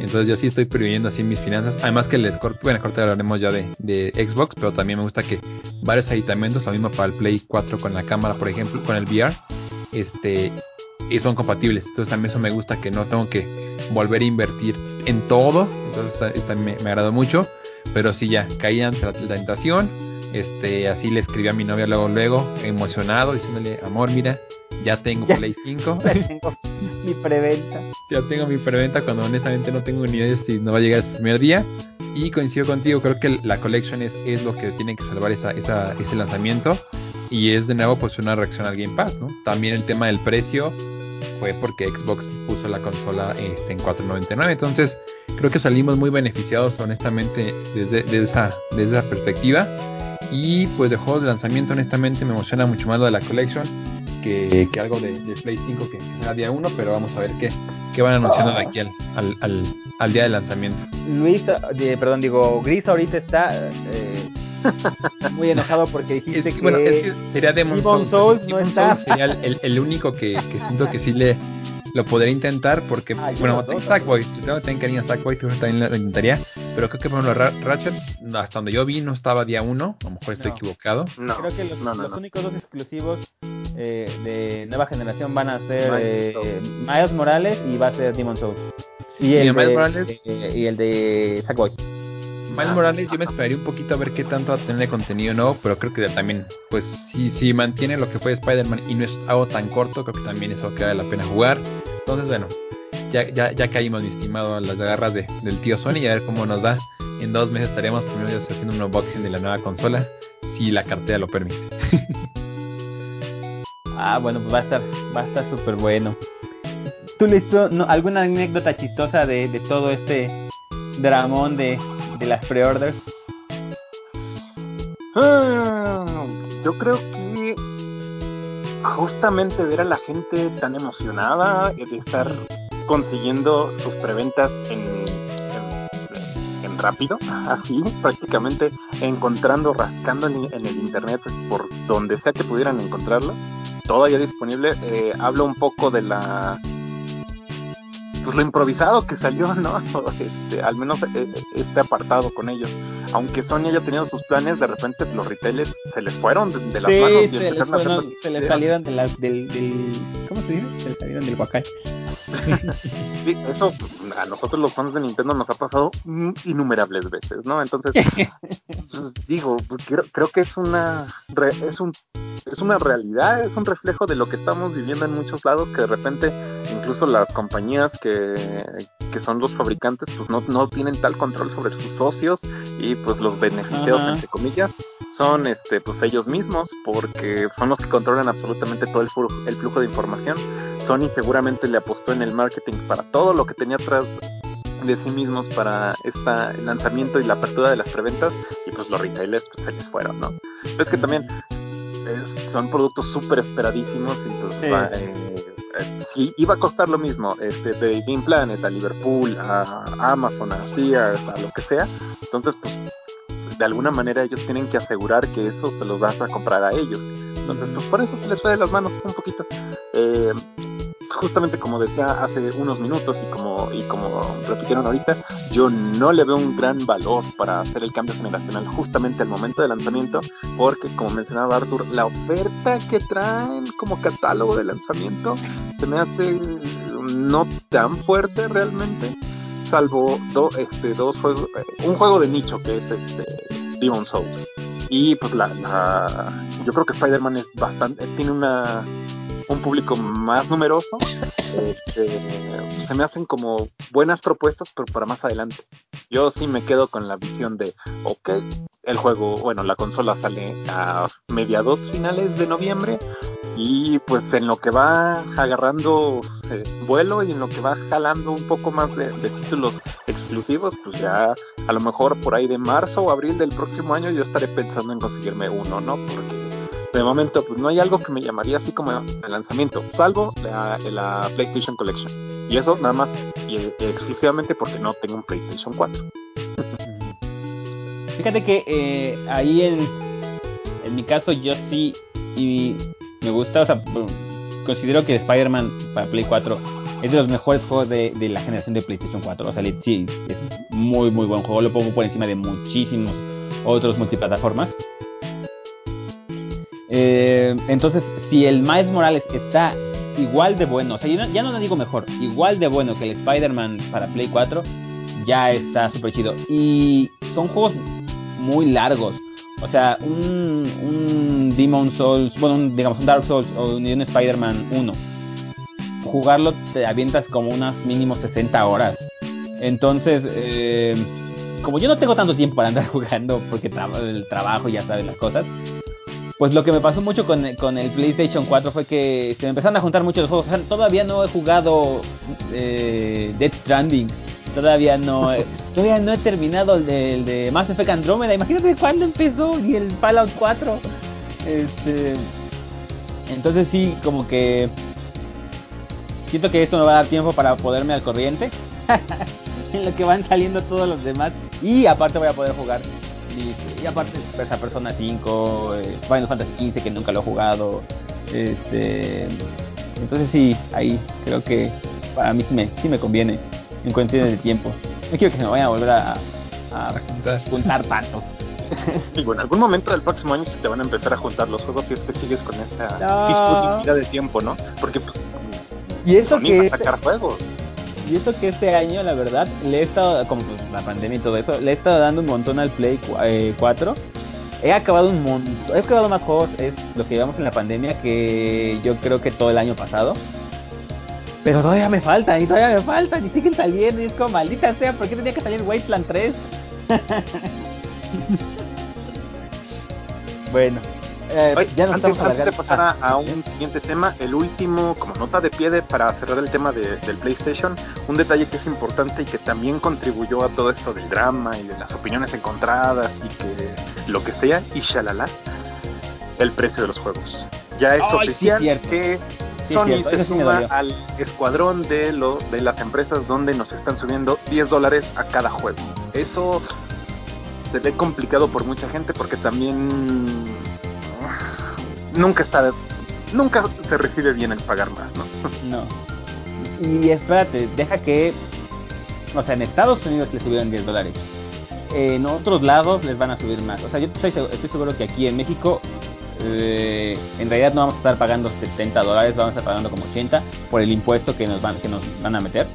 Entonces yo sí estoy previendo así mis finanzas. Además que el Scorpio, bueno, ahorita hablaremos ya de, de, Xbox, pero también me gusta que varios aditamentos, lo mismo para el Play 4 con la cámara, por ejemplo, con el VR, este, y son compatibles. Entonces también eso me gusta que no tengo que volver a invertir en todo. Entonces me, me agradó mucho. Pero sí ya caí ante la tentación. Este, así le escribí a mi novia luego, luego, emocionado, diciéndole, amor, mira, ya tengo Play 5. Ya tengo mi preventa. ya tengo mi preventa cuando honestamente no tengo ni idea si no va a llegar el primer día. Y coincido contigo, creo que la collection es, es lo que tiene que salvar esa, esa, ese lanzamiento. Y es de nuevo pues una reacción al Game Pass, ¿no? También el tema del precio fue porque Xbox puso la consola este, en 4.99. Entonces creo que salimos muy beneficiados honestamente desde, esa, desde esa perspectiva. Y pues de juegos de lanzamiento honestamente me emociona mucho más lo de la Collection que, que algo de, Play 5 que será día 1, pero vamos a ver qué, qué van anunciando de aquí al, al, al, día de lanzamiento. Luis, eh, perdón, digo, Gris ahorita está... Eh, muy enojado porque dijiste que, bueno, es que sería Demon, Souls, no está. sería el, el, único que, que, siento que sí le lo podría intentar porque bueno tengo Sackboy tengo tengo cariño a Sackboy que también lo intentaría pero creo que por ejemplo Ratchet hasta donde yo vi no estaba día uno a lo mejor estoy equivocado no, creo que los, los únicos dos exclusivos eh, de nueva generación van a ser eh, Miles Morales y va a ser Demon Souls. Y el, de, Morales? Eh, y el de Sackboy. Miles Morales yo me esperaría un poquito a ver qué tanto va a tener de contenido nuevo, pero creo que también, pues si, si mantiene lo que fue Spider-Man y no es algo tan corto, creo que también eso que vale la pena jugar. Entonces, bueno, ya, ya, ya caímos, mi estimado, a las garras de, del tío Sony y a ver cómo nos da. En dos meses estaremos primero haciendo un unboxing de la nueva consola, si la cartera lo permite. ah, bueno, pues va a estar, va a estar súper bueno. ¿Tú listo? No, ¿Alguna anécdota chistosa de, de todo este dramón de, de las pre-orders? Ah, yo creo que justamente ver a la gente tan emocionada de estar consiguiendo sus preventas en, en, rápido, así prácticamente encontrando, rascando en, el internet por donde sea que pudieran encontrarlo, todavía disponible. Eh, hablo un poco de la pues lo improvisado que salió, ¿no? Este, al menos eh, este apartado con ellos. Aunque Sony haya tenido sus planes, de repente los retailers se les fueron de, las manos y se les, se les salieron de las, del, del, ¿cómo se dice? Se les salieron del guacal. Sí, eso a nosotros los fans de Nintendo nos ha pasado innumerables veces, ¿no? Entonces, pues, digo, pues, creo, creo que es una es un es una realidad, es un reflejo de lo que estamos viviendo en muchos lados que de repente incluso las compañías que, que son los fabricantes pues no, no tienen tal control sobre sus socios y pues los beneficiados entre comillas son este pues ellos mismos porque son los que controlan absolutamente todo el flujo, el flujo de información. Sony seguramente le apostó en el marketing para todo lo que tenía atrás de sí mismos para este lanzamiento y la apertura de las preventas y pues los retailers pues se les fueron, ¿no? es que también son productos súper esperadísimos y pues eh, eh, si iba a costar lo mismo este de Game Planet a Liverpool a Amazon a Sears a lo que sea. Entonces pues de alguna manera ellos tienen que asegurar que eso se los vas a comprar a ellos. Entonces pues por eso se les fue de las manos un poquito. Eh, justamente como decía hace unos minutos y como, y como repitieron ahorita, yo no le veo un gran valor para hacer el cambio generacional justamente al momento del lanzamiento, porque como mencionaba Arthur, la oferta que traen como catálogo de lanzamiento se me hace no tan fuerte realmente, salvo este, dos juegos, un juego de nicho que es este Demon Souls. Y pues la, la yo creo que Spider-Man es bastante, tiene una un público más numeroso, este, se me hacen como buenas propuestas, pero para más adelante. Yo sí me quedo con la visión de, ok, el juego, bueno, la consola sale a mediados finales de noviembre y pues en lo que va agarrando eh, vuelo y en lo que va jalando un poco más de, de, títulos exclusivos, pues ya a lo mejor por ahí de marzo o abril del próximo año yo estaré pensando en conseguirme uno, ¿no? Porque de momento pues no hay algo que me llamaría así como el lanzamiento, salvo la, la PlayStation Collection. Y eso nada más y exclusivamente porque no tengo un PlayStation 4. Fíjate que eh, ahí en, en mi caso yo sí y me gusta, o sea, considero que Spider-Man para Play 4 es de los mejores juegos de, de la generación de PlayStation 4. O sea, sí, es muy muy buen juego, lo pongo por encima de muchísimos otros multiplataformas. Eh, entonces, si el Miles Morales está igual de bueno, o sea, ya no, lo digo mejor, igual de bueno que el Spider-Man para Play 4, ya está súper chido. Y son juegos muy largos. O sea, un, un Demon Souls, bueno, un, digamos un Dark Souls o un, Spider-Man 1. Jugarlo te avientas como unas mínimo 60 horas. Entonces, eh, como yo no tengo tanto tiempo para andar jugando porque el trabajo ya sabes las cosas, pues lo que me pasó mucho con, con, el PlayStation 4 fue que se me empezaron a juntar muchos juegos. O sea, todavía no he jugado eh, Dead Stranding. Todavía no, todavía no he terminado el de, el de, Mass Effect Andromeda. Imagínate cuándo empezó y el Fallout 4. Este, entonces sí, como que siento que esto me va a dar tiempo para poderme al corriente. en lo que van saliendo todos los demás. Y aparte voy a poder jugar y, aparte esa Persona 5, eh, Final Fantasy 15 que nunca lo he jugado. Este, entonces sí, ahí creo que para mí sí me, sí me conviene en cuestiones de tiempo. No quiero que se me vayan a volver a, a juntar tanto. Digo, en algún momento del próximo año se te van a empezar a juntar los juegos y es que sigues con esa disponibilidad de tiempo, ¿no? Porque pues y eso que sacar juegos. Y eso que este año, la verdad, le he estado, como pues, la pandemia y todo eso, le he estado dando un montón al Play 4. Eh, he acabado un montón, he acabado más juegos, es lo que llevamos en la pandemia, que yo creo que todo el año pasado. Pero todavía me faltan, y todavía me faltan, y siguen saliendo, y es como, maldita sea, ¿por qué tenía que salir Wasteland 3? bueno, eh, ya antes, de pasar a, un siguiente tema, el último, como nota de pie de, para cerrar el tema de, del PlayStation, un detalle que es importante y que también contribuyó a todo esto del drama y de las opiniones encontradas y que lo que sea, y shalala, el precio de los juegos. Ya es oficial que Sony se suma al escuadrón de, lo, de las empresas donde nos están subiendo 10 dólares a cada juego. Eso se ve complicado por mucha gente porque también nunca está nunca se recibe bien el pagar más, ¿no? No. Y espérate, deja que, o sea, en Estados Unidos le subieron 10 dólares. En otros lados les van a subir más. O sea, yo estoy, estoy seguro que aquí en México, eh, en realidad no vamos a estar pagando 70 dólares, vamos a estar pagando como 80 por el impuesto que nos van, que nos van a meter.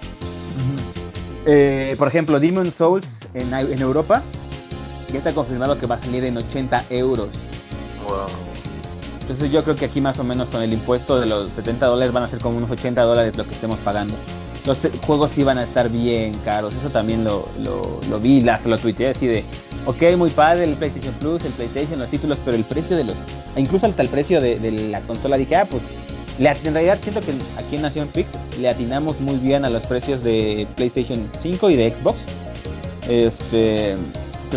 Eh, por ejemplo, Demon Souls en, en Europa ya está confirmado que va a salir en 80 euros. Entonces yo creo que aquí más o menos con el impuesto de los 70 dólares van a ser como unos 80 dólares lo que estemos pagando. Los juegos sí van a estar bien caros, eso también lo, vi, lo tuiteé así de, ok, muy padre el PlayStation Plus, el PlayStation, los títulos, pero el precio de los, incluso hasta el precio de, la consola, dije, ah, pues, en realidad siento que aquí en Nación Fix le atinamos muy bien a los precios de PlayStation 5 y de Xbox. Este,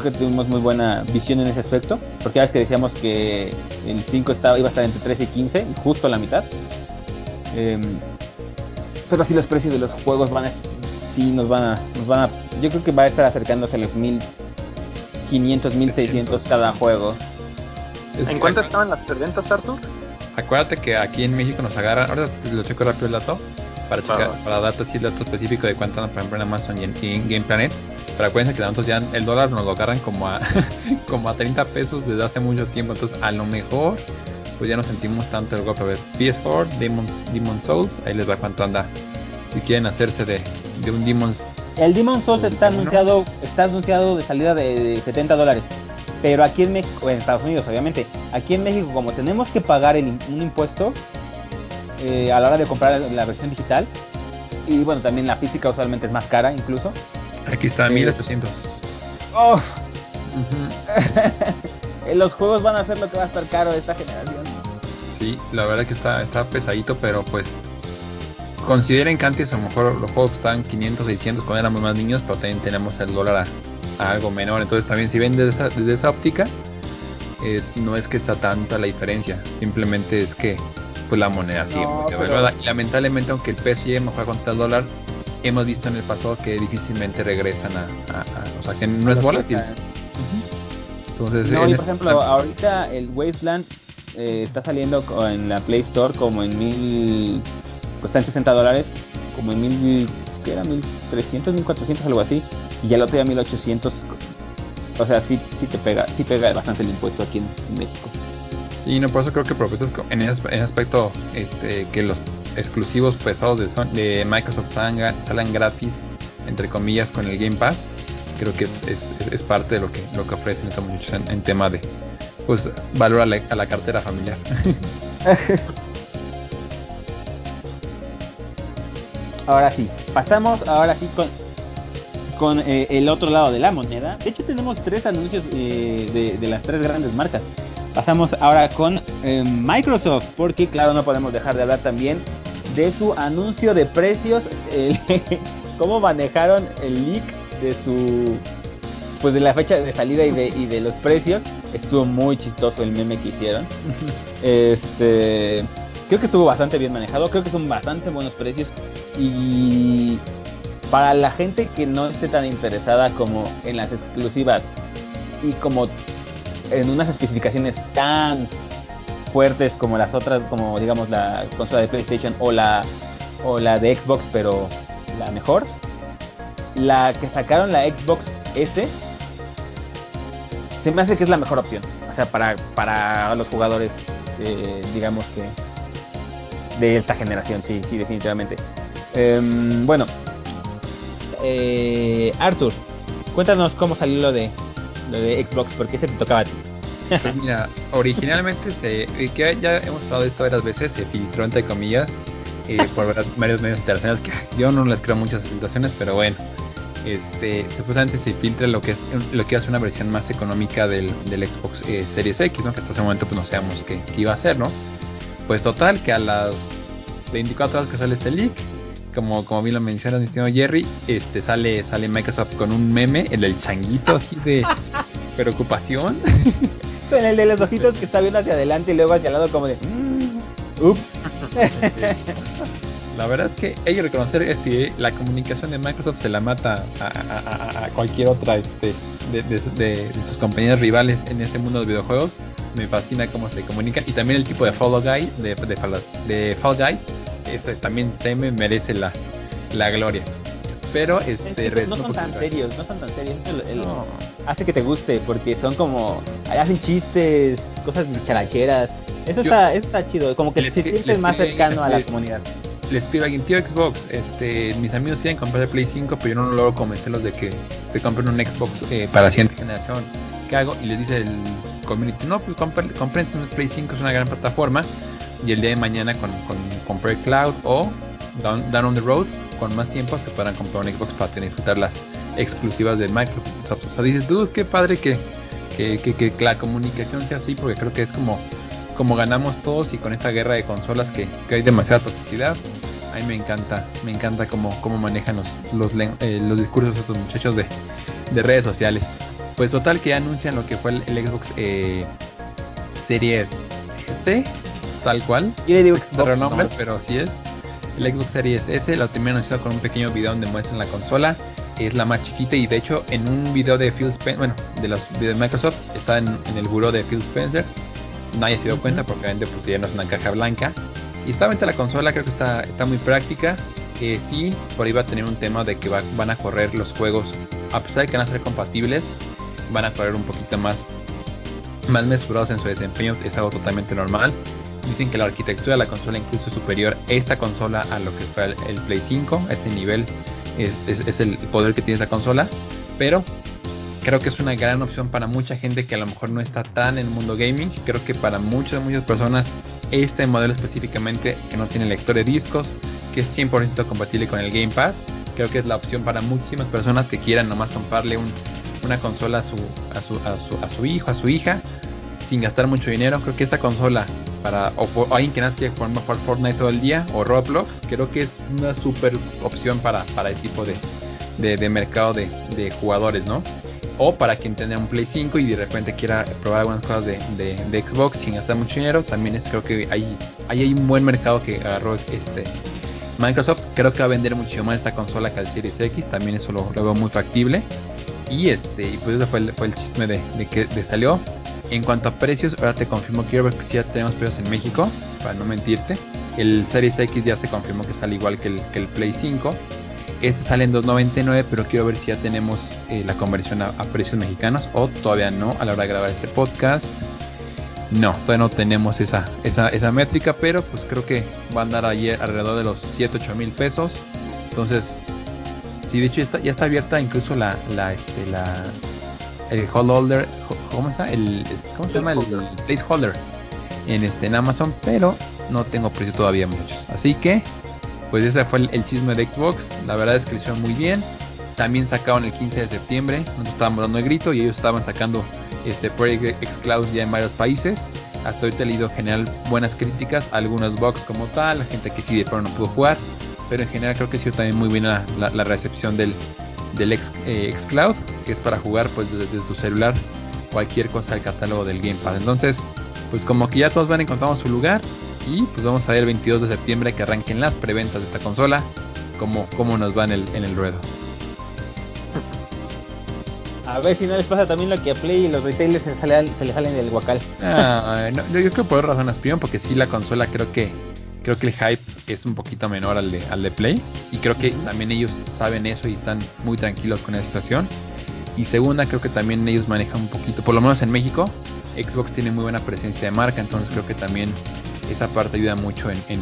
creo que tuvimos muy buena visión en ese aspecto, porque a veces que decíamos que el 5 estaba, iba a estar entre 13 y 15, justo a la mitad. Em, pero así los precios de los juegos van a, sí nos van a, nos van a, yo creo que va a estar acercándose a los 1500, 1600 cada juego. ¿En cuánto estaban las preventas, Arthur? Acuérdate que aquí en México nos agarran, ahora lo checo rápido el dato, para checar, para darte así el dato específico de cuánto por ejemplo en Amazon y en, Game Planet. Pero acuérdense que nosotros ya el dólar nos lo agarran como a, como a 30 pesos desde hace mucho tiempo. Entonces a lo mejor pues ya no sentimos tanto el golpe. A ver, PS4, Demon's, Demon Souls, ahí les va cuánto anda. Si quieren hacerse de, de un Demon's el Demon Souls está anunciado, está anunciado de salida de 70 dólares. Pero aquí en México, en Estados Unidos obviamente, aquí en México como tenemos que pagar el, un impuesto, eh, a la hora de comprar la versión digital. Y bueno, también la física usualmente es más cara incluso. Aquí está, 1800. Oh. Los juegos van a ser lo que va a estar caro de esta generación. Sí, la verdad que está, está pesadito, pero pues consideren que antes a lo mejor los juegos estaban 500, 600 cuando éramos más niños, pero también tenemos el dólar a, algo menor. Entonces también si ven desde esa, desde esa óptica, eh, no es que está tanta la diferencia, simplemente es que pues la moneda sí lamentablemente aunque el peso llegue mejor contra el dólar hemos visto en el pasado que difícilmente regresan a, o sea que no es volátil. entonces no, y por ejemplo ahorita el Wasteland eh, está saliendo en la Play Store como en mil cuesta en 60 dólares como en mil que era 1300 1400 algo así y ya lo otro 1800 o sea sí sí te pega sí pega bastante el impuesto aquí en México y no, por eso creo que propuestas en ese, aspecto este, que los exclusivos pesados de, de Microsoft salgan, gratis, entre comillas, con el Game Pass, creo que es, es, parte de lo que, lo que ofrecen estos muchachos en, tema de pues valor a la, cartera familiar. ahora sí, pasamos ahora sí con, con eh, el otro lado de la moneda. De hecho tenemos tres anuncios eh, de, de las tres grandes marcas. Pasamos ahora con eh, Microsoft, porque claro, no podemos dejar de hablar también de su anuncio de precios, cómo manejaron el leak de su pues de la fecha de salida y de, y de los precios. Estuvo muy chistoso el meme que hicieron. Este creo que estuvo bastante bien manejado, creo que son bastante buenos precios y para la gente que no esté tan interesada como en las exclusivas y como en unas especificaciones tan fuertes como las otras, como digamos la consola de PlayStation o la o la de Xbox, pero la mejor. La que sacaron la Xbox S se me hace que es la mejor opción. O sea, para, para los jugadores, eh, digamos que de esta generación, sí, sí, definitivamente. Em, bueno, eh, Arthur, cuéntanos cómo salió lo de, lo de Xbox, porque ese te tocaba a ti. Pues mira, originalmente se, que ya hemos hablado de esto varias veces, se filtró entre comillas eh, por varios medios internacionales que yo no les creo muchas filtraciones, pero bueno, este, supuestamente se filtra lo que es lo que hace una versión más económica del, del Xbox eh, Series X, ¿no? Que hasta ese momento pues no sabemos qué, iba a ser, ¿no? Pues total que a las 24 horas que sale este leak, como, como bien lo menciona estimado Jerry, este sale sale Microsoft con un meme, el del changuito así de preocupación. Con el de los ojitos que está viendo hacia adelante y luego hacia el lado como de... Mm, ups. La verdad es que hay que reconocer que si la comunicación de Microsoft se la mata a, cualquier otra este, de, sus compañías rivales en este mundo de videojuegos. Me fascina cómo se comunica y también el tipo de Fall Guy de, de, Fall Guys, ese también se me merece la, la gloria pero este no son tan serios no son tan serios hace que te guste porque son como hacen chistes cosas characheras eso está eso está chido como que se sientes más cercano a la comunidad les pido a alguien, tío Xbox, este, mis amigos quieren comprar el Play 5, pero yo no logro convencerlos de que se compren un Xbox eh, para la siguiente generación. ¿Qué hago? Y les dice el community, no, pues compren, compren un Play 5, es una gran plataforma. Y el día de mañana con, con comprar Cloud o down, down on the road con más tiempo se podrán comprar un Xbox para tener, disfrutar las exclusivas de Microsoft. O sea, dices, dude, qué padre que, que, que, la comunicación sea así, porque creo que es como, como ganamos todos y con esta guerra de consolas que, hay demasiada toxicidad. A mí me encanta, me encanta cómo, cómo manejan los, los, eh, los discursos estos muchachos de, de redes sociales. Pues total que anuncian lo que fue el, Xbox eh, Series C, tal cual. Y le digo Xbox, nombre, pero sí es el Xbox Series S, la terminan anunciado con un pequeño video donde muestran la consola. Es la más chiquita y de hecho en un video de Phil Spencer, bueno, de los de Microsoft, está en, el buró de Phil Spencer. Nadie se dio cuenta porque obviamente pues ya no es una caja blanca. Y está la consola, creo que está, está muy práctica. Eh, sí, por ahí va a tener un tema de que van a correr los juegos, a pesar de que van a ser compatibles, van a correr un poquito más, más mesurados en su desempeño, es algo totalmente normal. Dicen que la arquitectura de la consola incluso es superior esta consola a lo que fue el, Play 5. Este nivel es, es, el poder que tiene esta consola. Pero creo que es una gran opción para mucha gente que a lo mejor no está tan en el mundo gaming. Creo que para muchas, muchas personas este modelo específicamente que no tiene lector de discos, que es 100% compatible con el Game Pass, creo que es la opción para muchísimas personas que quieran nomás comprarle un, una consola a su, a, su, a, su, a su hijo, a su hija, sin gastar mucho dinero. Creo que esta consola para o, alguien que nace por jugar Fortnite todo el día o Roblox, creo que es una super opción para, para el tipo de, de, mercado de, jugadores, ¿no? O para quien tenga un Play 5 y de repente quiera probar algunas cosas de, Xbox sin gastar mucho dinero, también es creo que hay, hay un buen mercado que agarró este Microsoft. Creo que va a vender mucho más esta consola que el Series X, también eso lo, veo muy factible. Y este, pues ese fue el, chisme de, que salió. En cuanto a precios, ahora te confirmo, quiero ver que si ya tenemos precios en México, para no mentirte. El Series X ya se confirmó que sale igual que el, Play 5. Este sale en 2.99, pero quiero ver si ya tenemos eh, la conversión a, precios mexicanos o todavía no a la hora de grabar este podcast. No, todavía no tenemos esa, esa, esa métrica, pero pues creo que va a andar ayer alrededor de los 7, 8 mil pesos. Entonces, sí, de hecho ya está, ya está abierta incluso la, la, este, la, el holder, ¿cómo se llama? El, ¿cómo se llama? El, placeholder en este en Amazon, pero no tengo precio todavía muchos. Así que, pues ese fue el, chisme de Xbox. La verdad es que lo hicieron muy bien. También sacaron el 15 de septiembre. Nosotros estábamos dando el grito y ellos estaban sacando este Project X Cloud ya en varios países. Hasta ahorita he leído en general buenas críticas, algunos bugs como tal, la gente que sí de pronto no pudo jugar, pero en general creo que ha sido también muy buena la recepción del, del X, eh, Xcloud, que es para jugar pues desde, tu celular cualquier cosa del catálogo del Game Pass. Entonces, pues como que ya todos van encontrando su lugar y pues vamos a ver el 22 de septiembre que arranquen las preventas de esta consola, como cómo nos va en el, en el ruedo. A ver si no les pasa también lo que a Play y los retailers se, salen, se les salen del guacal. Ah, no, yo creo que por razones pion porque si la consola creo que creo que el hype es un poquito menor al de, al de Play y creo que también ellos saben eso y están muy tranquilos con la situación. Y segunda, creo que también ellos manejan un poquito, por lo menos en México, Xbox tiene muy buena presencia de marca, entonces creo que también esa parte ayuda mucho en, en,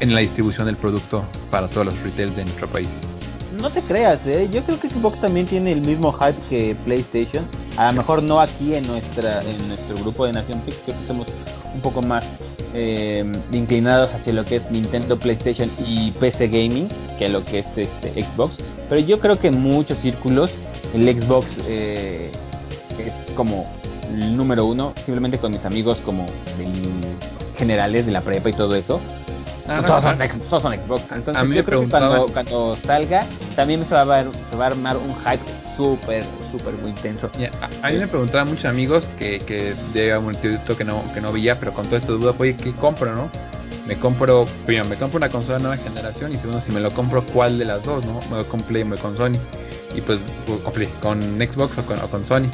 en la distribución del producto para todos los retails de nuestro país. No te creas, ¿eh? yo creo que Xbox también tiene el mismo hype que PlayStation. A lo mejor no aquí en nuestra en nuestro grupo de Nación Pix, creo que somos un poco más eh, inclinados hacia lo que es Nintendo, PlayStation y PC Gaming que lo que es este Xbox. Pero yo creo que en muchos círculos el Xbox eh, es como el número uno, simplemente con mis amigos como generales de la prepa y todo eso. Ah, todos, son, todos, son, Xbox. Entonces, a mí yo creo que cuando, cuando, salga, también se va a, se va a armar un hype súper, súper muy intenso. a, mí me preguntaban muchos amigos que, que de un instituto que no, que no veía, pero con toda esta duda, oye, ¿qué compro, no? Me compro, primero, me compro una consola de nueva generación y segundo, si me lo compro, ¿cuál de las dos, no? Me con Play, me con Sony. Y pues, pues con Xbox o con, o con Sony.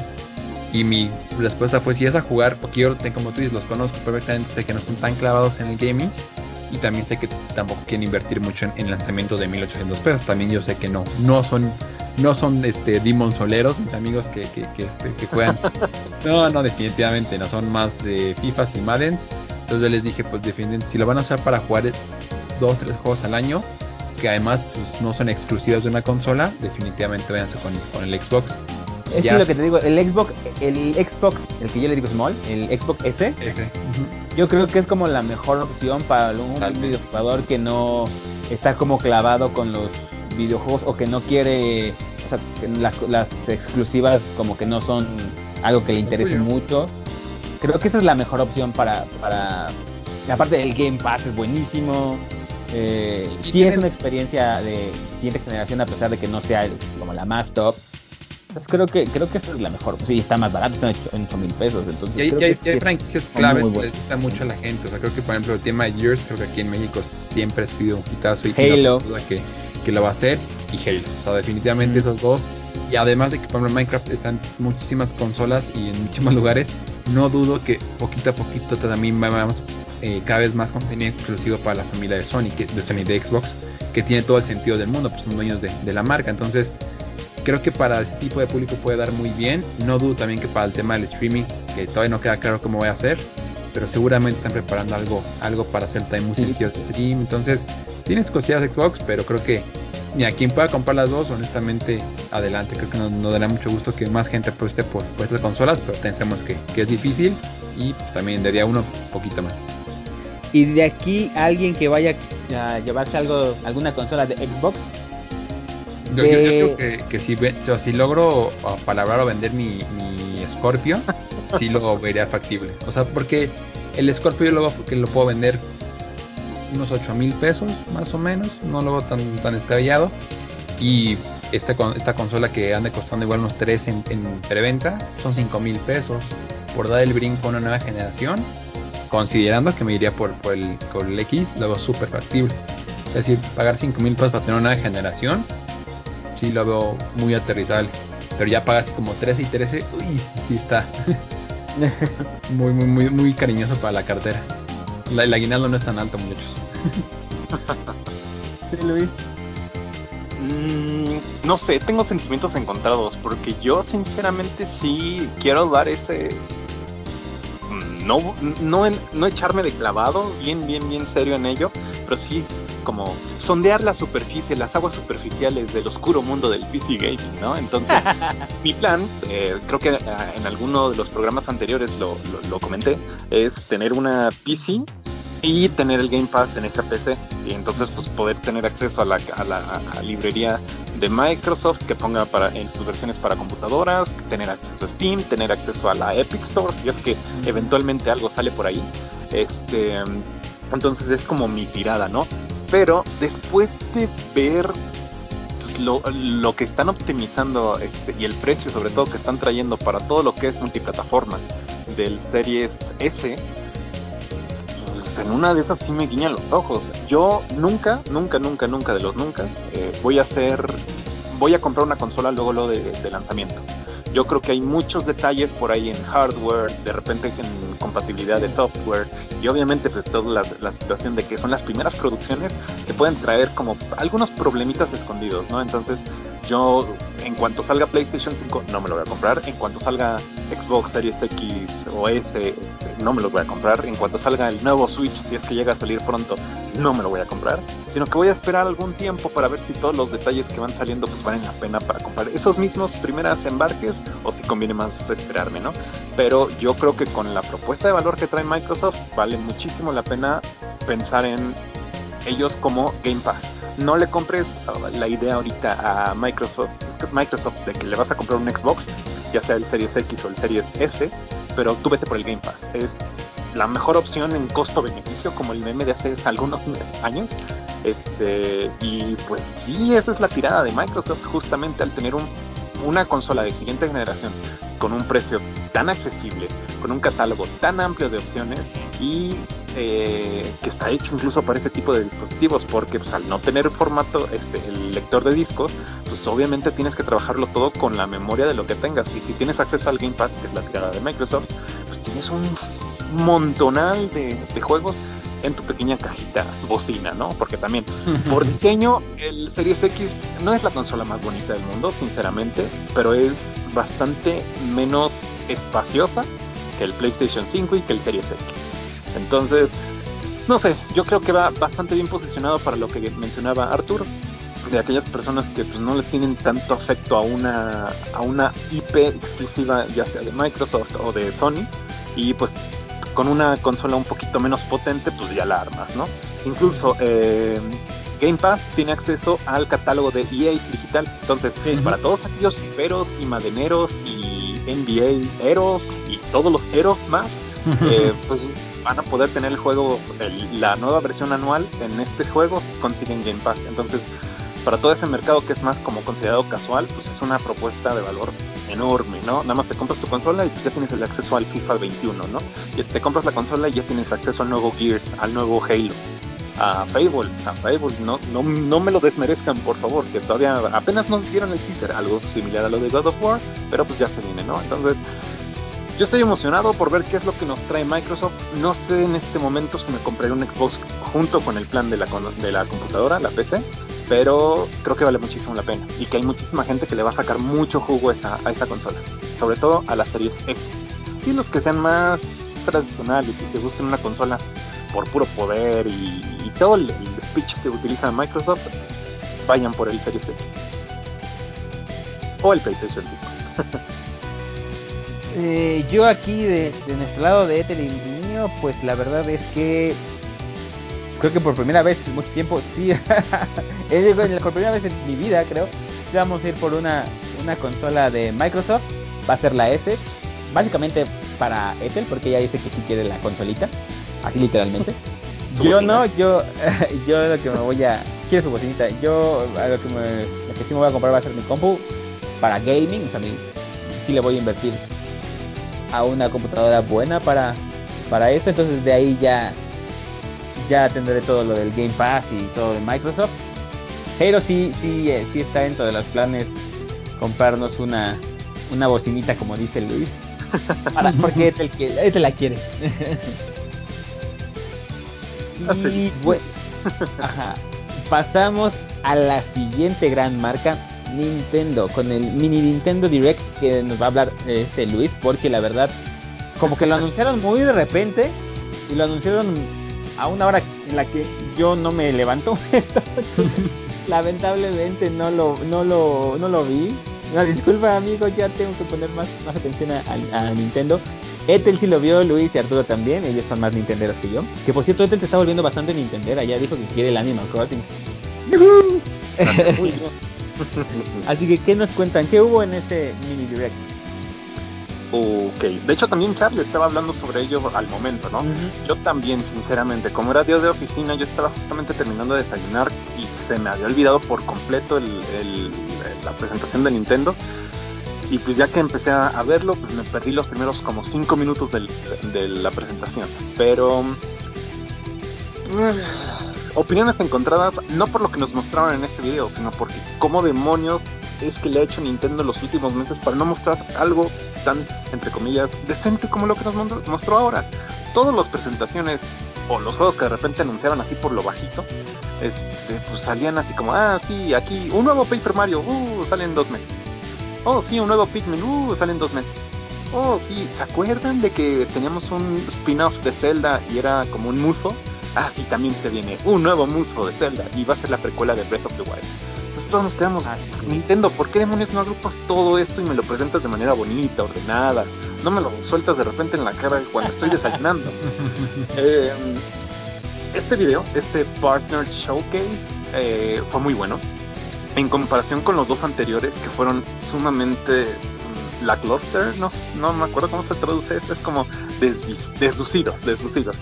Y mi respuesta fue si es a jugar, porque yo como tú dices, los conozco perfectamente, sé que no son tan clavados en el gaming y también sé que tampoco quieren invertir mucho en, en lanzamientos de 1800 pesos. También yo sé que no, no son, no son este Demon Soleros, mis amigos que, que, que, este, que juegan. no, no, definitivamente, no son más de FIFAs y Maddens. Entonces yo les dije, pues definitivamente, si lo van a usar para jugar dos, tres juegos al año, que además pues, no son exclusivos de una consola, definitivamente váyanse con, con el Xbox. Es lo que te digo, el Xbox, el Xbox, el que yo le digo small, el Xbox S, yo creo que es como la mejor opción para un videojugador que no está como clavado con los videojuegos o que no quiere, o sea, las, las exclusivas como que no son algo que le interese mucho. Creo que esa es la mejor opción para, para, aparte el Game Pass es buenísimo. Eh, sí es una experiencia de siguiente generación a pesar de que no sea como la más top pues creo que creo que es la mejor. Sí, está más barato, está en 8 mil pesos. Entonces y hay, hay, franquicias claves que les gusta mucho a la gente. O sea, creo que por ejemplo el tema de Years, creo que aquí en México siempre ha sido un hitazo y Halo. que, que lo va a hacer. Y Halo. O sea, definitivamente esos dos. Y además de que por ejemplo Minecraft está en muchísimas consolas y en muchísimos lugares, no dudo que poquito a poquito también vamos eh, cada vez más contenido exclusivo para la familia de Sony, que, de Sony de Xbox, que tiene todo el sentido del mundo, pues son dueños de, de la marca. Entonces, creo que para ese tipo de público puede dar muy bien. No dudo también que para el tema del streaming, que todavía no queda claro cómo voy a hacer, pero seguramente están preparando algo algo para hacer también muy de stream. Entonces, tienes cosillas de Xbox, pero creo que ni a quien pueda comprar las dos, honestamente, adelante. Creo que nos, dará mucho gusto que más gente apueste por, por estas consolas, pero pensemos que, que es difícil y también daría uno un poquito más. Y de aquí alguien que vaya a llevarse algo, alguna consola de Xbox, yo, creo que, que si, si logro palabrar o vender mi, mi Scorpio, sí lo vería factible. O sea, porque el Scorpio yo lo, que lo puedo vender unos 8 mil pesos, más o menos. No lo veo tan, tan escabellado. Y esta, esta consola que anda costando igual unos 3 en, en preventa, son 5 mil pesos. Por dar el brinco a una nueva generación, considerando que me iría por, por, el, por el X, lo veo súper factible. Es decir, pagar 5 mil pesos para tener una nueva generación sí lo veo muy aterrizable. Pero ya pagas como 13 y 13, uy, sí está. muy, muy, muy, muy cariñoso para la cartera. La, el aguinaldo no es tan alto, muchachos. sí, Luis. Mm, no sé, tengo sentimientos encontrados porque yo sinceramente sí quiero dar ese no no no echarme de clavado, bien bien bien serio en ello, pero sí como sondear la superficie, las aguas superficiales del oscuro mundo del PC gaming, ¿no? Entonces, mi plan, eh, creo que ah, en alguno de los programas anteriores lo, lo, comenté, es tener una PC y tener el Game Pass en esa PC y entonces pues poder tener acceso a la, a la librería de Microsoft que ponga para en sus versiones para computadoras, tener acceso a Steam, tener acceso a la Epic Store, si es que eventualmente algo sale por ahí. Este, entonces es como mi tirada, ¿no? Pero después de ver pues, lo, lo, que están optimizando este, y el precio sobre todo que están trayendo para todo lo que es multiplataformas del Series S, pues en una de esas sí me guiñan los ojos. Yo nunca, nunca, nunca, nunca de los nunca eh, voy a hacer, voy a comprar una consola luego lo de, de lanzamiento. Yo creo que hay muchos detalles por ahí en hardware, de repente en compatibilidad de software y obviamente pues toda la, situación de que son las primeras producciones que pueden traer como algunos problemitas escondidos, ¿no? Entonces yo en cuanto salga PlayStation 5 no me lo voy a comprar, en cuanto salga Xbox Series X o S este, no me lo voy a comprar, en cuanto salga el nuevo Switch, si es que llega a salir pronto, no me lo voy a comprar, sino que voy a esperar algún tiempo para ver si todos los detalles que van saliendo pues valen la pena para comprar esos mismos primeras embarques o si conviene más esperarme, ¿no? Pero yo creo que con la propuesta de valor que trae Microsoft vale muchísimo la pena pensar en ellos como Game Pass. No le compres la idea ahorita a Microsoft, Microsoft de que le vas a comprar un Xbox, ya sea el Series X o el Series S, pero tú vete por el Game Pass. Es la mejor opción en costo-beneficio, como el meme de hace algunos años. Este, y pues sí, esa es la tirada de Microsoft, justamente al tener un, una consola de siguiente generación con un precio tan accesible, con un catálogo tan amplio de opciones y eh, que está hecho incluso para ese tipo de dispositivos, porque pues, al no tener formato, este, el lector de discos, pues obviamente tienes que trabajarlo todo con la memoria de lo que tengas. Y si tienes acceso al Game Pass, que es la tirada de Microsoft, pues tienes un montonal de, de juegos en tu pequeña cajita bocina, ¿no? Porque también, por diseño, el Series X no es la consola más bonita del mundo, sinceramente, pero es bastante menos espaciosa que el PlayStation 5 y que el Series X. Entonces, no sé, yo creo que va bastante bien posicionado para lo que mencionaba Arturo, de aquellas personas que pues no le tienen tanto afecto a una a una IP exclusiva ya sea de Microsoft o de Sony y pues con una consola un poquito menos potente, pues ya la armas, ¿no? Incluso eh, Game Pass tiene acceso al catálogo de EA digital. Entonces, para todos aquellos peros y madeneros y NBA Eros y todos los Eros más, eh, pues van a poder tener el juego, la nueva versión anual en este juego si consiguen Game Pass. Entonces, para todo ese mercado que es más como considerado casual, pues es una propuesta de valor enorme, ¿no? Nada más te compras tu consola y pues ya tienes el acceso al FIFA 21, ¿no? Y te compras la consola y ya tienes acceso al nuevo Gears, al nuevo Halo, a Fable, a Fable, no, no, no me lo desmerezcan por favor, que todavía apenas nos dieron el teaser, algo similar a lo de God of War, pero pues ya se viene, ¿no? Entonces, yo estoy emocionado por ver qué es lo que nos trae Microsoft. No sé en este momento si me compraré un Xbox junto con el plan de la, de la computadora, la PC, pero creo que vale muchísimo la pena y que hay muchísima gente que le va a sacar mucho jugo a esa, a esa consola, sobre todo a las series X. Y los que sean más tradicionales y que gusten una consola por puro poder y, todo el, speech que utiliza Microsoft, vayan por el Series X. O el PlayStation 5. eh, yo aquí de, de, nuestro lado de Ethel y mío, pues la verdad es que creo que por primera vez en mucho tiempo, sí, por primera vez en mi vida creo, vamos a ir por una, una consola de Microsoft, va a ser la S, básicamente para Ethel, porque ella dice que sí quiere la consolita, así literalmente. Yo no, yo, yo lo que me voy a, quiero su bocinita, yo lo que, me, lo que sí me voy a comprar va a ser mi compu para gaming, o sea, sí le voy a invertir a una computadora buena para, para eso, entonces de ahí ya ya tendré todo lo del Game Pass y todo de Microsoft. Pero sí, sí, eh, sí está dentro de los planes comprarnos una, una bocinita como dice Luis. porque es el que este la quiere. y bueno, pasamos a la siguiente gran marca, Nintendo, con el mini Nintendo Direct que nos va a hablar este Luis, porque la verdad, como que lo anunciaron muy de repente y lo anunciaron a una hora en la que yo no me levanto. lamentablemente no lo, no lo, no lo vi. No, disculpa amigo, ya tengo que poner más, más atención a, Nintendo. Ethel sí lo vio, Luis y Arturo también, ellos son más nintenderos que yo. Que por cierto, Ethel se está volviendo bastante nintendera, ya dijo que quiere el Animal Crossing. Así que, ¿qué nos cuentan? ¿Qué hubo en ese mini direct? Ok, de hecho también Charlie estaba hablando sobre ello al momento, ¿no? Yo también, sinceramente, como era día de oficina, yo estaba justamente terminando de desayunar y se me había olvidado por completo el, la presentación de Nintendo. Y pues ya que empecé a, verlo, pues me perdí los primeros como 5 minutos de la presentación. Pero... opiniones encontradas, no por lo que nos mostraron en este video, sino porque como demonios es que le ha hecho Nintendo en los últimos meses para no mostrar algo tan, entre comillas, decente como lo que nos mostró ahora. Todas las presentaciones o los juegos que de repente anunciaban así por lo bajito, este, pues salían así como, ah, sí, aquí, un nuevo Paper Mario, uh, salen dos meses. Oh, sí, un nuevo Pikmin, uh, salen dos meses. Oh, sí, ¿se acuerdan de que teníamos un spin-off de Zelda y era como un muso? Ah, sí, también se viene un nuevo muso de Zelda y va a ser la precuela de Breath of the Wild. Entonces todos nos quedamos, ah, Nintendo, ¿por qué demonios no agrupas todo esto y me lo presentas de manera bonita, ordenada? No me lo sueltas de repente en la cara cuando estoy desayunando. eh, este video, este Partner Showcase, eh, fue muy bueno. En comparación con los dos anteriores, que fueron sumamente mm, lackluster, no, no me acuerdo cómo se traduce esto, es como deslucidos, deslucidos.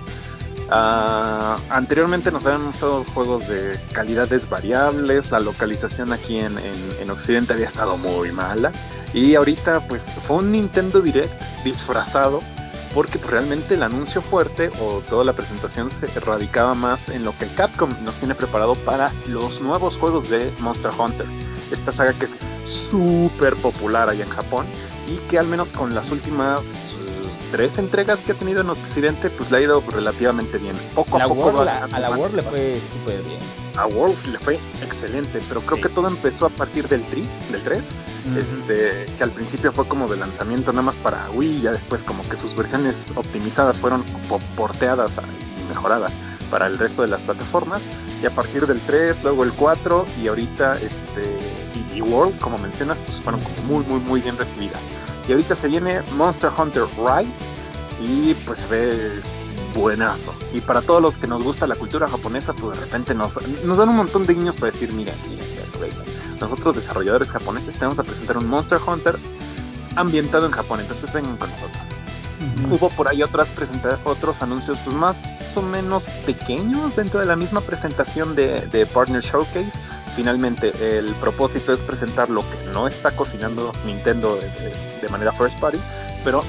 Uh, anteriormente nos habían mostrado juegos de calidades variables, la localización aquí en, en, en, Occidente había estado muy mala y ahorita pues fue un Nintendo Direct disfrazado porque pues, realmente el anuncio fuerte o toda la presentación se radicaba más en lo que Capcom nos tiene preparado para los nuevos juegos de Monster Hunter. Esta saga que es súper popular allá en Japón y que al menos con las últimas tres entregas que ha tenido en Occidente, pues le ha ido relativamente bien. Poco la a poco. World, a, la World le fue súper bien. A World le fue excelente, pero creo sí. que todo empezó a partir del 3, del 3 este, que al principio fue como de lanzamiento nada más para Wii, y ya después como que sus versiones optimizadas fueron porteadas y mejoradas para el resto de las plataformas, y a partir del 3, luego el 4, y ahorita este, y, y World, como mencionas, pues fueron como muy, muy, muy bien recibidas. Y ahorita se viene Monster Hunter Rise, y pues se ve buenazo. Y para todos los que nos gusta la cultura japonesa, pues de repente nos, nos dan un montón de guiños para decir, mira, mira, mira, nosotros desarrolladores japoneses te vamos a presentar un Monster Hunter ambientado en Japón, entonces vengan con nosotros. Uh -huh. Hubo por ahí otras otros anuncios pues, más o menos pequeños dentro de la misma presentación de, de Partner Showcase. Finalmente, el propósito es presentar lo que no está cocinando Nintendo de, manera first party, pero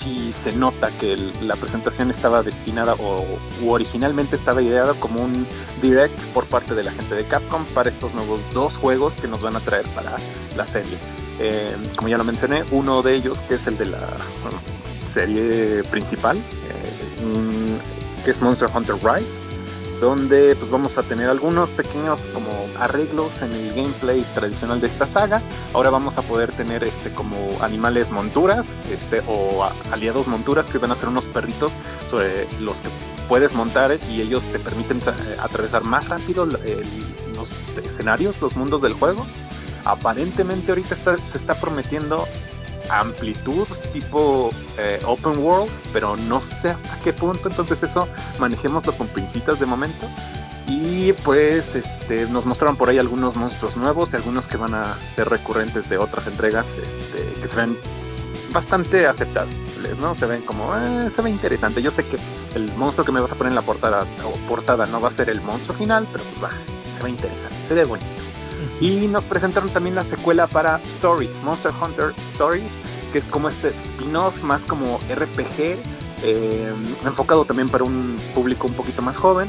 sí se nota que la presentación estaba destinada o originalmente estaba ideada como un direct por parte de la gente de Capcom para estos nuevos dos juegos que nos van a traer para la serie. Eh, como ya lo mencioné, uno de ellos que es el de la serie principal, eh, que es Monster Hunter Rise, donde pues vamos a tener algunos pequeños como arreglos en el gameplay tradicional de esta saga. Ahora vamos a poder tener este como animales monturas, este o aliados monturas que van a ser unos perritos sobre los que puedes montar y ellos te permiten atravesar más rápido los escenarios, los mundos del juego. Aparentemente ahorita está, se está prometiendo amplitud tipo eh, open world, pero no sé hasta qué punto, entonces eso manejémoslo con pincitas de momento. Y pues este, nos mostraron por ahí algunos monstruos nuevos y algunos que van a ser recurrentes de otras entregas este, que se ven bastante aceptables, ¿no? Se ven como, eh, se ve interesante. Yo sé que el monstruo que me vas a poner en la portada, o portada no va a ser el monstruo final, pero pues va, se ve interesante, se ve bonito. Y nos presentaron también la secuela para Stories, Monster Hunter Stories, que es como este spin-off más como RPG, eh, enfocado también para un público un poquito más joven,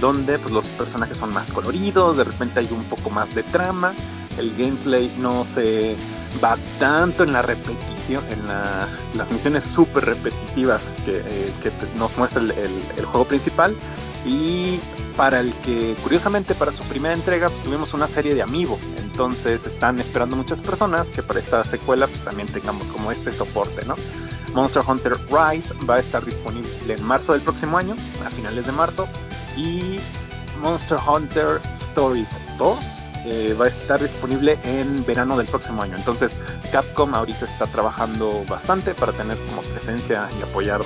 donde pues, los personajes son más coloridos, de repente hay un poco más de trama, el gameplay no se va tanto en la repetición, en la, las misiones súper repetitivas que, eh, nos muestra el juego principal, y para el que curiosamente para su primera entrega pues, tuvimos una serie de amigos entonces están esperando muchas personas que para esta secuela pues también tengamos como este soporte no Monster Hunter Rise va a estar disponible en marzo del próximo año a finales de marzo. Y Monster Hunter Stories 2 eh, va a estar disponible en verano del próximo año. Entonces Capcom ahorita está trabajando bastante para tener como presencia y apoyar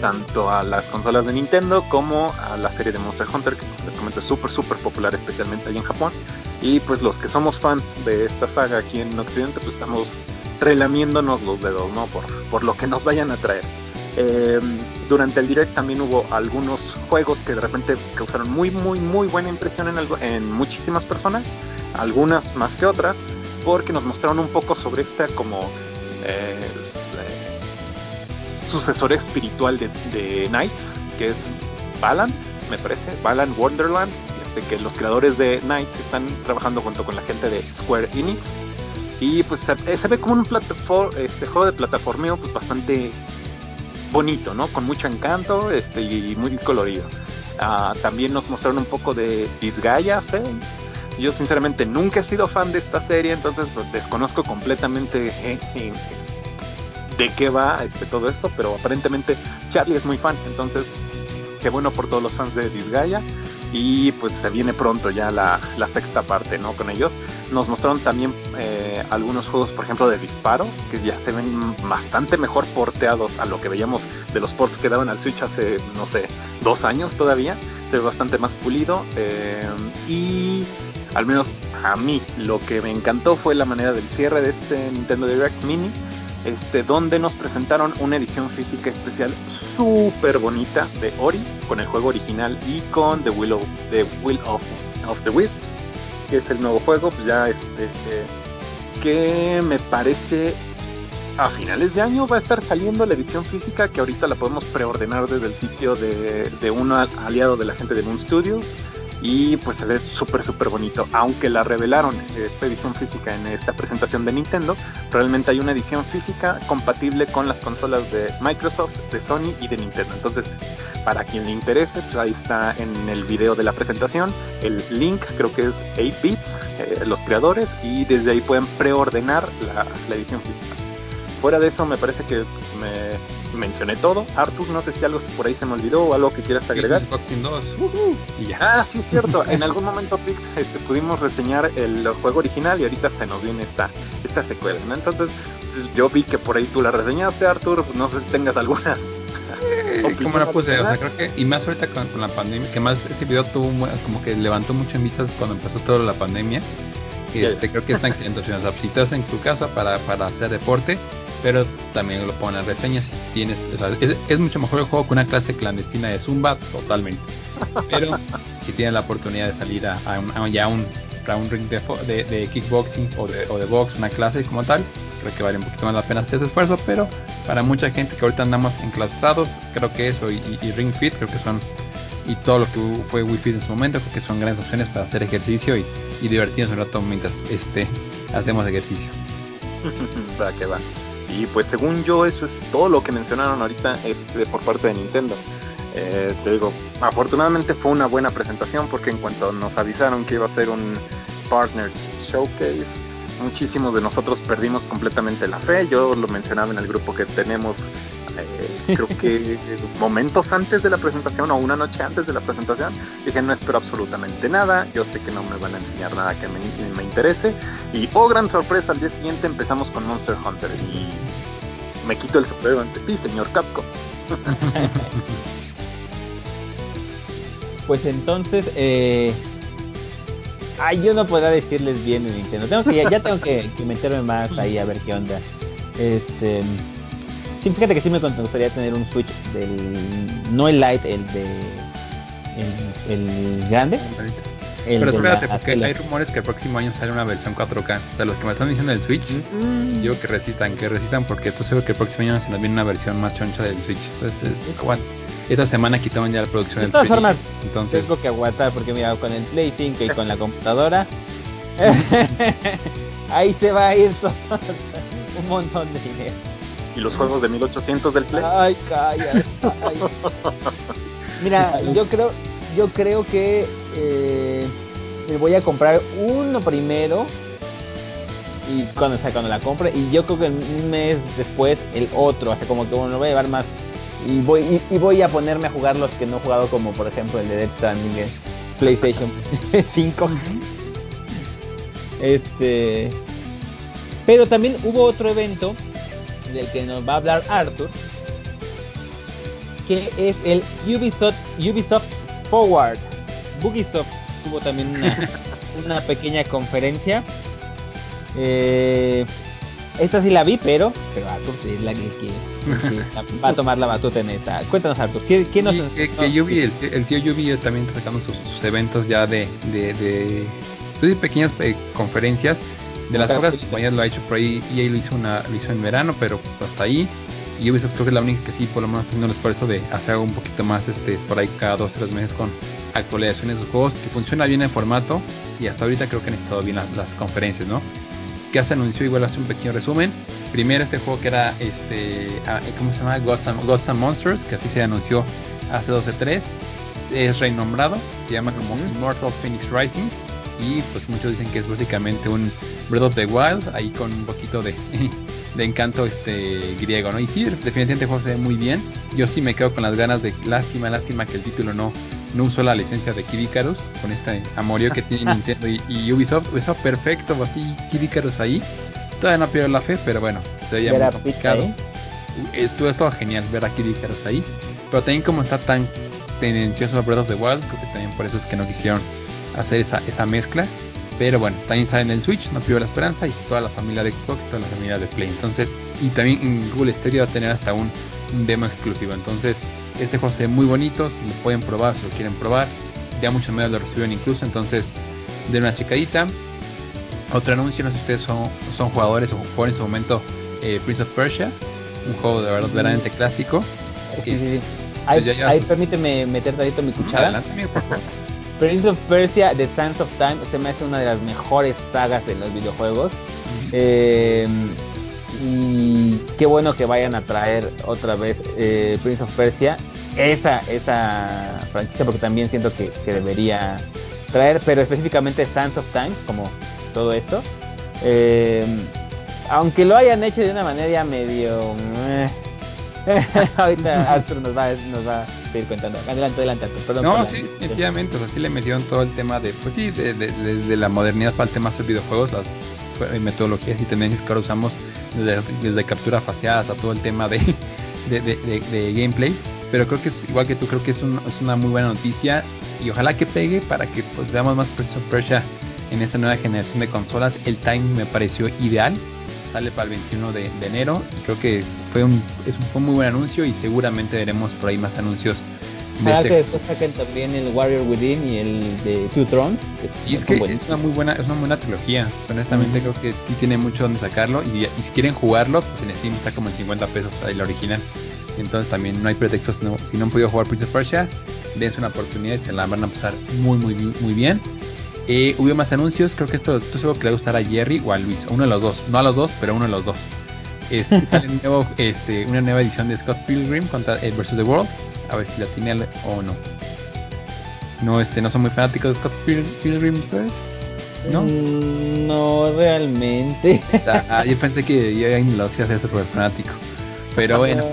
tanto a las consolas de Nintendo como a la serie de Monster Hunter, que les comento es súper, súper popular, especialmente ahí en Japón. Y pues los que somos fans de esta saga aquí en Occidente, pues estamos relamiéndonos los dedos, ¿no? Por, por lo que nos vayan a traer. Eh, durante el direct también hubo algunos juegos que de repente causaron muy, muy, muy buena impresión en, algo, en muchísimas personas, algunas más que otras, porque nos mostraron un poco sobre esta como eh, sucesor espiritual de, de Knights, que es Balan, me parece, Balan Wonderland, este, que los creadores de Knights están trabajando junto con la gente de Square Enix. Y pues se, se ve como un este, juego de plataformeo pues bastante bonito, ¿no? Con mucho encanto este, y muy colorido. Ah, también nos mostraron un poco de Disgaea 6. Yo sinceramente nunca he sido fan de esta serie, entonces pues, desconozco completamente eh, eh, de qué va este, todo esto, pero aparentemente Charlie es muy fan, entonces qué bueno por todos los fans de Disgaea y pues se viene pronto ya la, sexta parte, ¿no? Con ellos. Nos mostraron también eh, algunos juegos, por ejemplo, de disparos, que ya se ven bastante mejor porteados a lo que veíamos de los ports que daban al Switch hace, no sé, dos años todavía. Se ve bastante más pulido. Eh, y al menos a mí lo que me encantó fue la manera del cierre de este Nintendo Direct Mini este, donde nos presentaron una edición física especial súper bonita de Ori, con el juego original y con The Will of, the, Will que es el nuevo juego, pues ya este, este, que me parece a finales de año va a estar saliendo la edición física que ahorita la podemos preordenar desde el sitio de, de un aliado de la gente de Moon Studios y pues se ve súper súper bonito aunque la revelaron esta edición física en esta presentación de Nintendo realmente hay una edición física compatible con las consolas de Microsoft de Sony y de Nintendo. Entonces para quien le interese pues ahí está en el video de la presentación el link creo que es 8 bits eh, los creadores y desde ahí pueden preordenar la, la edición física fuera de eso me parece que me mencioné todo. Arthur, no sé si algo por ahí se me olvidó o algo que quieras agregar. Boxing 2. y ya. Ah, sí, cierto. en algún momento este, pudimos reseñar el juego original y ahorita se nos viene esta, esta secuela. ¿no? Entonces, yo vi que por ahí tú la reseñaste, Arthur. No sé si tengas alguna. Como la puse, o sea, creo que, y más ahorita con, la pandemia, que más este video tuvo como que levantó mucho en vistas cuando empezó toda la pandemia. Este, creo que están excelente opción. O sea, si estás en tu casa para, para hacer deporte, pero también lo ponen reseñas. Si tienes es, mucho mejor el juego que una clase clandestina de zumba totalmente. Pero si tienes la oportunidad de salir a, un, ya un a un ring de, de, kickboxing o de, o de box una clase como tal creo que vale un poquito más la pena hacer ese esfuerzo pero para mucha gente que ahorita andamos enclasados creo que eso y, ring fit creo que son y todo lo que fue Wii Fit en su momento creo que son grandes opciones para hacer ejercicio y, y divertirnos un rato mientras este hacemos ejercicio. Va que va y pues según yo eso es todo lo que mencionaron ahorita este, por parte de Nintendo. Eh, te digo, afortunadamente fue una buena presentación porque en cuanto nos avisaron que iba a ser un Partners Showcase, muchísimos de nosotros perdimos completamente la fe. Yo lo mencionaba en el grupo que tenemos, eh, creo que momentos antes de la presentación o una noche antes de la presentación. Dije, no espero absolutamente nada. Yo sé que no me van a enseñar nada que me, interese. Y, oh, gran sorpresa, al día siguiente empezamos con Monster Hunter. Y me quito el sombrero ante ti, señor Capcom. pues entonces, eh, yo no podrá decirles bien de Nintendo. Tengo que, ya, tengo que, meterme más ahí a ver qué onda. Este. Sí, fíjate que sí me gustaría tener un Switch del. No el Lite, el de. El, el grande. Pero espérate, porque hay rumores que el próximo año sale una versión 4K. O sea, los que me están diciendo del Switch, mm. digo que resistan, que resistan, porque estoy seguro que el próximo año se nos viene una versión más choncha del Switch. Entonces, igual esta semana quitaban ya la producción de todas formas, entonces tengo que aguantar porque mira, con el Play 5 y con la computadora ahí se va a ir un montón de dinero. ¿Y los juegos de 1800 del Play? Ay, calla. Mira, yo creo yo creo que eh, me voy a comprar uno primero y cuando, o sea, cuando la compre y yo creo que un mes después el otro, o sea, como que uno lo voy a llevar más y voy y, voy a ponerme a jugar los que no he jugado como por ejemplo el de Dead Stranding en PlayStation 5 este pero también hubo otro evento del que nos va a hablar Arthur que es el Ubisoft Ubisoft Forward Bugisoft tuvo también una, una pequeña conferencia eh, esta sí la vi, pero, pero Arthur es la que, va a tomar la batuta en esta. Cuéntanos, Arthur, ¿qué, qué nos.? que, yo vi, el, tío Yubi también está sacando sus, eventos ya de, de, de, de pequeñas eh, conferencias. De las pocas compañías lo ha hecho por ahí, y ahí lo hizo, una, lo hizo en verano, pero hasta ahí. Y yo creo que es la única que sí, por lo menos, haciendo el esfuerzo de hacer algo un poquito más este, por ahí cada dos, tres meses con actualizaciones de juegos, que funciona bien el formato. Y hasta ahorita creo que han estado bien las, las conferencias, ¿no? que se anunció, igual hace un pequeño resumen. Primero este juego que era, este, ah, ¿cómo se llama? Gods and, Gods and Monsters, que así se anunció hace 12.3. Es renombrado, se llama como Immortals Phoenix Rising. Y pues muchos dicen que es básicamente un Breath of the Wild, ahí con un poquito de, de encanto este griego, ¿no? Y sí, definitivamente el juego se ve muy bien. Yo sí me quedo con las ganas de lástima, lástima que el título no, no usó la licencia de Kid Icarus con este amorío que tiene Nintendo y, Ubisoft. Está perfecto, así Kid Icarus ahí. Todavía no pierdo la fe, pero bueno, se veía muy complicado. Estuvo, estuvo genial ver a Kid Icarus ahí. Pero también como está tan tendencioso Breath of the Wild, creo que también por eso es que no quisieron hacer esa, esa mezcla. Pero bueno, también está en el Switch, no pierdo la esperanza, y toda la familia de Xbox, toda la familia de Play. Entonces, y también en Google Stereo va a tener hasta un, demo exclusivo. Entonces, este juego se ve muy bonito, si lo pueden probar, si lo quieren probar. Ya muchos medios lo recibieron incluso, entonces, de una checadita. Otro anuncio, no sé si ustedes son, son jugadores o jugaron en su momento eh, Prince of Persia, un juego de verdad verdaderamente clásico. Sí, sí, sí. Ahí, ahí permíteme meter tantito mi cuchara. Adelante, por favor. Prince of Persia, The Sands of Time, se me hace una de las mejores sagas de los videojuegos. Eh, y qué bueno que vayan a traer otra vez eh, Prince of Persia. Esa, esa franquicia, porque también siento que, que debería traer, pero específicamente Sands of Time, como todo esto. Eh, aunque lo hayan hecho de una manera medio... Ahorita Arthur nos va, nos va seguir contando. Adelante, adelante, Perdón. No, sí, efectivamente, o sea, sí le metieron todo el tema de, pues sí, de, de, la modernidad para el tema de videojuegos, las metodologías y tendencias que ahora usamos desde, desde captura facial hasta todo el tema de, de, gameplay. Pero creo que es igual que tú, creo que es, un, es una muy buena noticia y ojalá que pegue para que pues veamos más Prince of Persia en esta nueva generación de consolas. El timing me pareció ideal sale para el 21 de, enero y creo que fue un, es un, fue muy buen anuncio y seguramente veremos por ahí más anuncios. De este... que después saquen también el Warrior Within y el de Two Thrones. y es que es una muy buena es una buena trilogía. Honestamente creo que sí tiene mucho donde sacarlo y, si quieren jugarlo, pues en Steam está como en 50 pesos ahí la original. Entonces también no hay pretextos, si no han podido jugar Prince of Persia, dense una oportunidad y se la van a pasar muy muy muy bien. Eh, hubo más anuncios, creo que esto, esto seguro que le va a gustar a Jerry o a Luis, uno de los dos, no a los dos, pero uno de los dos. Este, nuevo, este, una nueva edición de Scott Pilgrim contra eh, vs The World, a ver si la tiene o no. No, este, no son muy fanáticos de Scott Pilgrim ustedes. ¿No? Mm, no realmente. Ah, yo pensé que yo lo hacía ser súper fanático. Pero bueno,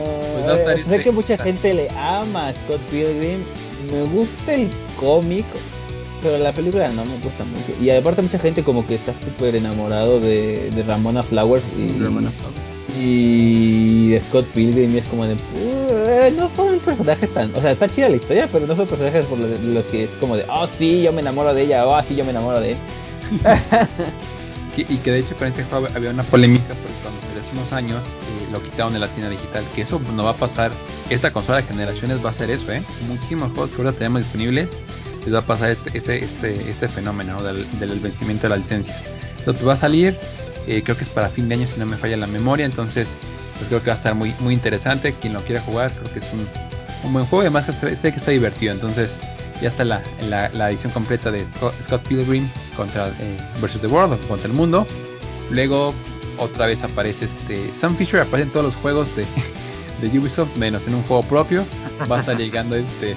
pues sé que mucha gente le ama a Scott Pilgrim. Me gusta el cómic, pero la película no me gusta mucho. Y aparte mucha gente como que está súper enamorado de, de, Ramona Flowers y, Ramona y de Scott Pilgrim y es como de no son personajes tan o sea está chida la historia pero no son personajes por los, que es como de oh sí yo me enamoro de ella oh sí yo me enamoro de él y que de hecho con este juego había una polémica porque cuando hace unos años eh, lo quitaron de la tienda digital que eso no va a pasar. Esta consola de generaciones va a ser eso eh muchísimos juegos que ahora tenemos disponibles les va a pasar este, este, este, este fenómeno del, vencimiento de la licencia. Entonces va a salir, eh, creo que es para fin de año si no me falla la memoria, entonces pues creo que va a estar muy, muy interesante. Quien lo quiera jugar, creo que es un, un buen juego y además sé que está divertido. Entonces ya está la, la, edición completa de Scott Pilgrim contra eh, versus the World, contra el mundo. Luego otra vez aparece este Sam Fisher, aparece en todos los juegos de, de Ubisoft, menos en un juego propio. Va a estar llegando este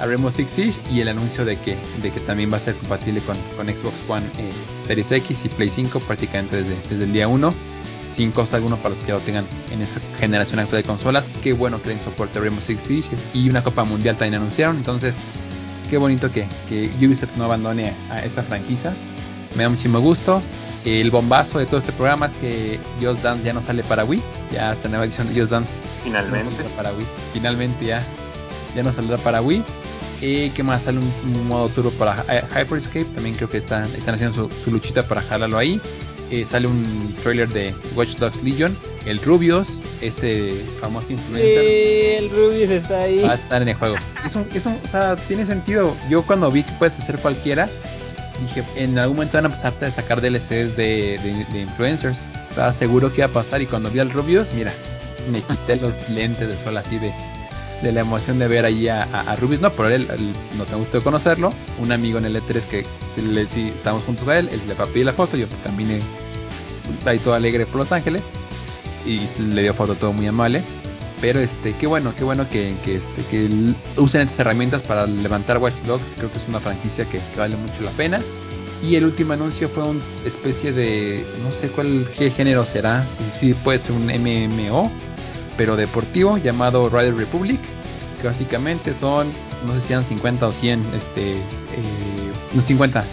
a Rainbow Six Siege y el anuncio de que, de que también va a ser compatible con, con Xbox One eh, Series X y Play 5 prácticamente desde, desde el día 1 sin costo alguno para los que lo tengan en esta generación actual de consolas. Qué bueno que den soporte a Rainbow Six Siege y una Copa Mundial también anunciaron. Entonces, qué bonito que, que Ubisoft no abandone a esta franquicia. Me da muchísimo gusto. El bombazo de todo este programa es que Just Dance ya no sale para Wii. Ya esta nueva edición de Just Dance. Finalmente. para Wii. Finalmente ya, ya no saldrá para Wii. Y que más sale un, modo turbo para Hyperscape. También creo que están, están haciendo su, luchita para jalarlo ahí. Eh, sale un trailer de Watch Dogs Legion. El Rubius, este famoso influencer. Sí, el Rubius está ahí. Va a estar en el juego. Es un, es un, o sea, tiene sentido. Yo cuando vi que puedes hacer cualquiera, dije, en algún momento van a empezar a sacar DLCs de, de, influencers. Estaba seguro que iba a pasar. Y cuando vi al Rubius, mira, me quité los lentes de sol así de de la emoción de ver ahí a, a, no, pero él, no te gustó conocerlo, un amigo en el E3 que le, si estábamos juntos con él, él le va a pedir la foto, yo caminé ahí todo alegre por Los Ángeles y le dio foto todo muy amable. Pero este, qué bueno, qué bueno que, que, este, que usen estas herramientas para levantar Watch Dogs. Creo que es una franquicia que, vale mucho la pena. Y el último anuncio fue una especie de, no sé cuál qué género será, si puede ser un MMO, pero deportivo llamado Rider Republic, que básicamente son, no sé si eran 50 o 100, este, eh, no 50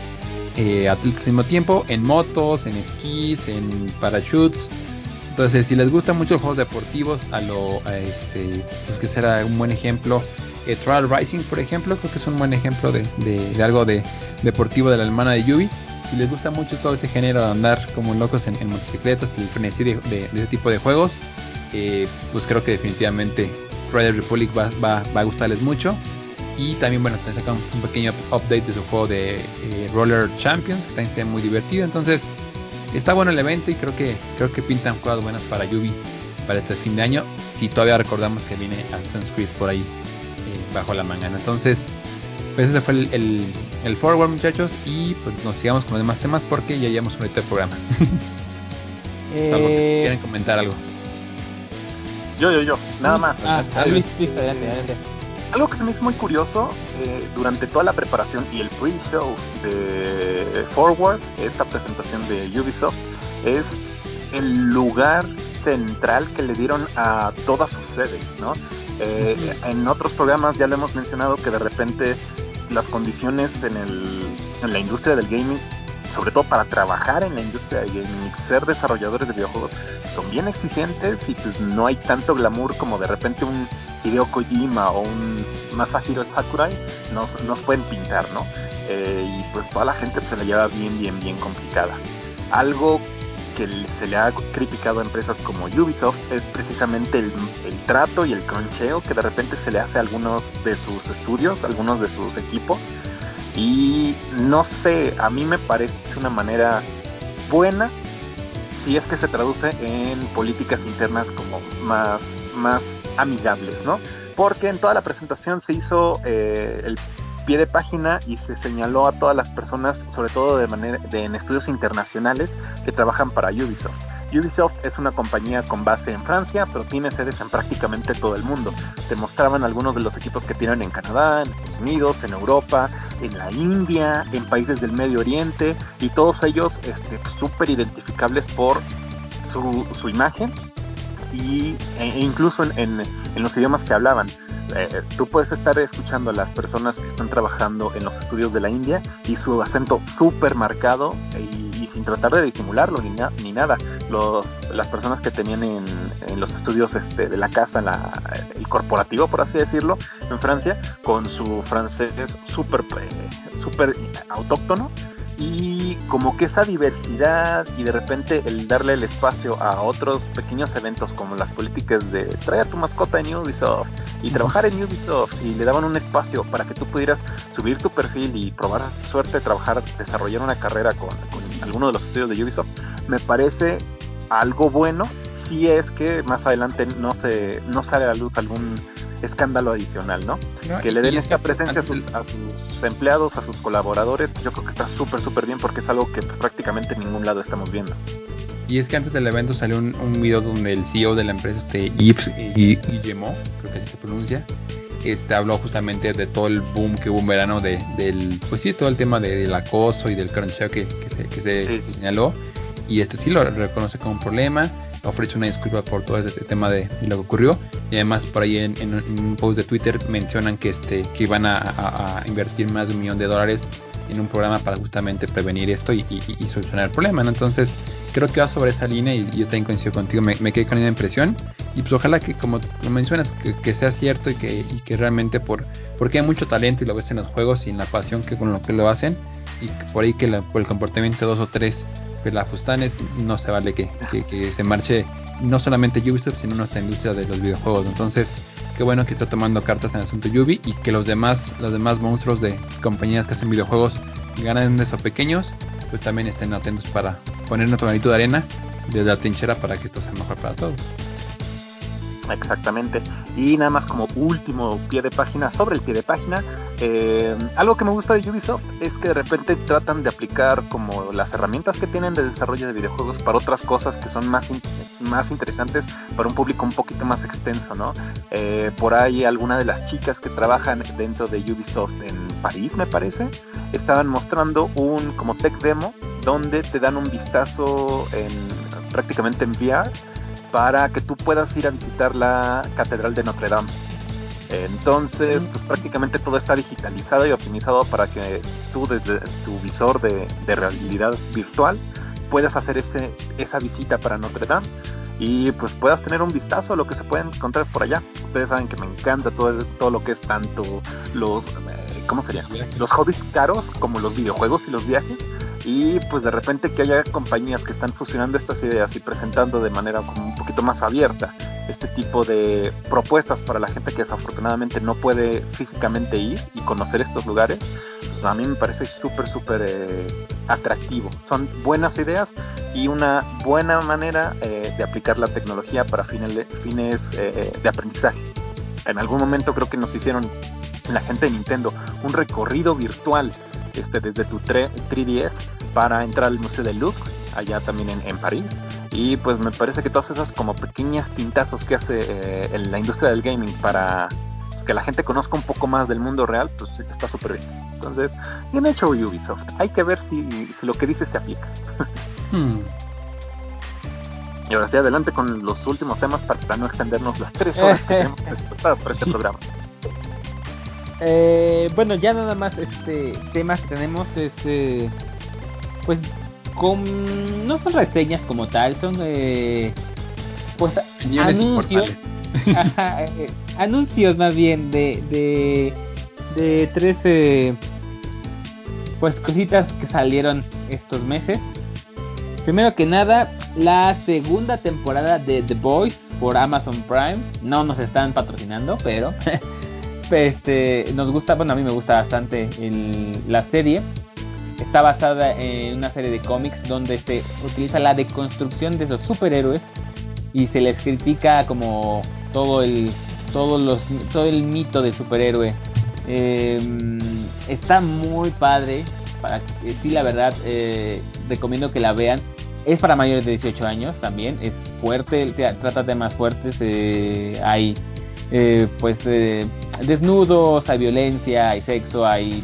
eh, al mismo tiempo, en motos, en esquís, en parachutes entonces, si les gustan mucho los juegos deportivos, a lo este, pues que será un buen ejemplo. Eh, Trial Rising, por ejemplo, creo que es un buen ejemplo de, de, algo de deportivo de la hermana de Yubi. Si les gusta mucho todo ese género de andar como locos en, motocicletas y frenesí de, ese tipo de juegos, eh, pues creo que definitivamente Rider Republic va, va, va, a gustarles mucho. Y también, bueno, te sacan un pequeño update de su juego de eh, Roller Champions, que también está muy divertido. Entonces, está bueno el evento y creo que creo que pintan cosas buenas para Yubi para este fin de año. Si todavía recordamos que viene Assassin's Creed por ahí eh, bajo la manga. Entonces, pues ese fue el, el, forward muchachos y pues nos sigamos con los demás temas porque ya llevamos un el programa. eh... ¿Quieren comentar algo? Yo, yo, yo, nada más. Ah, Luis, Luis, adelante, adelante. Algo que se me hizo muy curioso eh, durante toda la preparación y el pre-show de Forward, esta presentación de Ubisoft, es el lugar central que le dieron a todas sus sedes, ¿no? Eh, en otros programas ya le hemos mencionado que de repente las condiciones en, el, en la industria del gaming sobre todo para trabajar en la industria y ser desarrolladores de videojuegos, son bien exigentes y pues no hay tanto glamour como de repente un Hideo Kojima o un Masahiro Sakurai nos, nos pueden pintar, ¿no? Eh, y pues toda la gente se la lleva bien, bien, bien complicada. Algo que se le ha criticado a empresas como Ubisoft es precisamente el, el trato y el croncheo que de repente se le hace a algunos de sus estudios, a algunos de sus equipos, y no sé, a mí me parece una manera buena si es que se traduce en políticas internas como más, más amigables, ¿no? Porque en toda la presentación se hizo eh, el pie de página y se señaló a todas las personas, sobre todo de manera de, en estudios internacionales, que trabajan para Ubisoft. Ubisoft es una compañía con base en Francia, pero tiene sedes en prácticamente todo el mundo. Se mostraban algunos de los equipos que tienen en Canadá, en Estados Unidos, en Europa, en la India, en países del Medio Oriente, y todos ellos este, súper identificables por su, su imagen y, e incluso en, en, los idiomas que hablaban. Eh, tú puedes estar escuchando a las personas que están trabajando en los estudios de la India y su acento súper marcado y sin tratar de disimularlo ni, ni nada. Los, las personas que tenían en, los estudios este, de la casa, la, el corporativo, por así decirlo, en Francia, con su francés súper super autóctono, y como que esa diversidad y de repente el darle el espacio a otros pequeños eventos como las políticas de traer a tu mascota en Ubisoft y trabajar en Ubisoft y le daban un espacio para que tú pudieras subir tu perfil y probar suerte de trabajar, desarrollar una carrera con, con alguno de los estudios de Ubisoft, me parece algo bueno si es que más adelante no se no sale a la luz algún escándalo adicional, ¿no? que le den esta presencia a, sus empleados, a sus colaboradores, yo creo que está súper, súper bien porque es algo que prácticamente en ningún lado estamos viendo. Y es que antes del evento salió un, un video donde el CEO de la empresa, este Yves Guillemot, creo que así se pronuncia, este, habló justamente de todo el boom que hubo en verano de, del, pues sí, todo el tema del acoso y del crunch que, que se, señaló. Y este sí lo reconoce como un problema ofrece una disculpa por todo este tema de, lo que ocurrió. Y además por ahí en, un post de Twitter mencionan que este que iban a, invertir más de un millón de dólares en un programa para justamente prevenir esto y, solucionar el problema entonces creo que va sobre esa línea y, yo también coincido contigo me, quedé con esa impresión. Y pues ojalá que como lo mencionas que, sea cierto y que, que realmente por porque hay mucho talento y lo ves en los juegos y en la pasión que con lo que lo hacen y por ahí que por el comportamiento dos o tres Pelafustanes, no se vale que, que, se marche no solamente Ubisoft, sino nuestra industria de los videojuegos. Entonces, qué bueno que está tomando cartas en el asunto Yubi y que los demás, los demás monstruos de compañías que hacen videojuegos grandes o pequeños, pues también estén atentos para poner nuestro granito de arena desde la trinchera para que esto sea mejor para todos. Exactamente. Y nada más como último pie de página, sobre el pie de página, eh, algo que me gusta de Ubisoft es que de repente tratan de aplicar como las herramientas que tienen de desarrollo de videojuegos para otras cosas que son más, más interesantes para un público un poquito más extenso, ¿no? Eh, por ahí alguna de las chicas que trabajan dentro de Ubisoft en París, me parece, estaban mostrando un como tech demo donde te dan un vistazo en prácticamente en VR para que tú puedas ir a visitar la Catedral de Notre Dame. Entonces, pues prácticamente todo está digitalizado y optimizado para que tú desde tu visor de, realidad virtual puedas hacer ese, esa visita para Notre Dame y pues puedas tener un vistazo a lo que se puede encontrar por allá. Ustedes saben que me encanta todo, todo lo que es tanto los, eh, ¿cómo sería? Los hobbies caros como los videojuegos y los viajes y pues de repente que haya compañías que están fusionando estas ideas y presentando de manera como un poquito más abierta este tipo de propuestas para la gente que desafortunadamente no puede físicamente ir y conocer estos lugares, pues a mí me parece súper, súper eh, atractivo. Son buenas ideas y una buena manera eh, de aplicar la tecnología para fines, eh, de aprendizaje. En algún momento creo que nos hicieron la gente de Nintendo un recorrido virtual este, desde tu 3DS para entrar al Museo de Louvre, allá también en, París. Y pues me parece que todas esas como pequeñas tintazos que hace eh, en la industria del gaming para pues, que la gente conozca un poco más del mundo real, pues está súper bien. Entonces, bien hecho Ubisoft. Hay que ver si, lo que dices se aplica. Hmm. Y ahora sí, adelante con los últimos temas para no extendernos las tres horas que tenemos para este programa. Eh, bueno, ya nada más este temas que tenemos es eh, pues con no son reseñas como tal, son eh, pues anuncios, eh, anuncios más bien de de, de tres eh, pues cositas que salieron estos meses. Primero que nada, la segunda temporada de The Boys por Amazon Prime. No nos están patrocinando, pero este, nos gusta, bueno, a mí me gusta bastante la serie. Está basada en una serie de cómics donde se utiliza la deconstrucción de los superhéroes y se les critica como todo el, todos los, todo el mito del superhéroe. Em, está muy padre. Para, sí, la verdad, eh, recomiendo que la vean. Es para mayores de 18 años también. Es fuerte, trata temas fuertes. Eh, hay eh, pues eh, desnudos, hay violencia, hay sexo, hay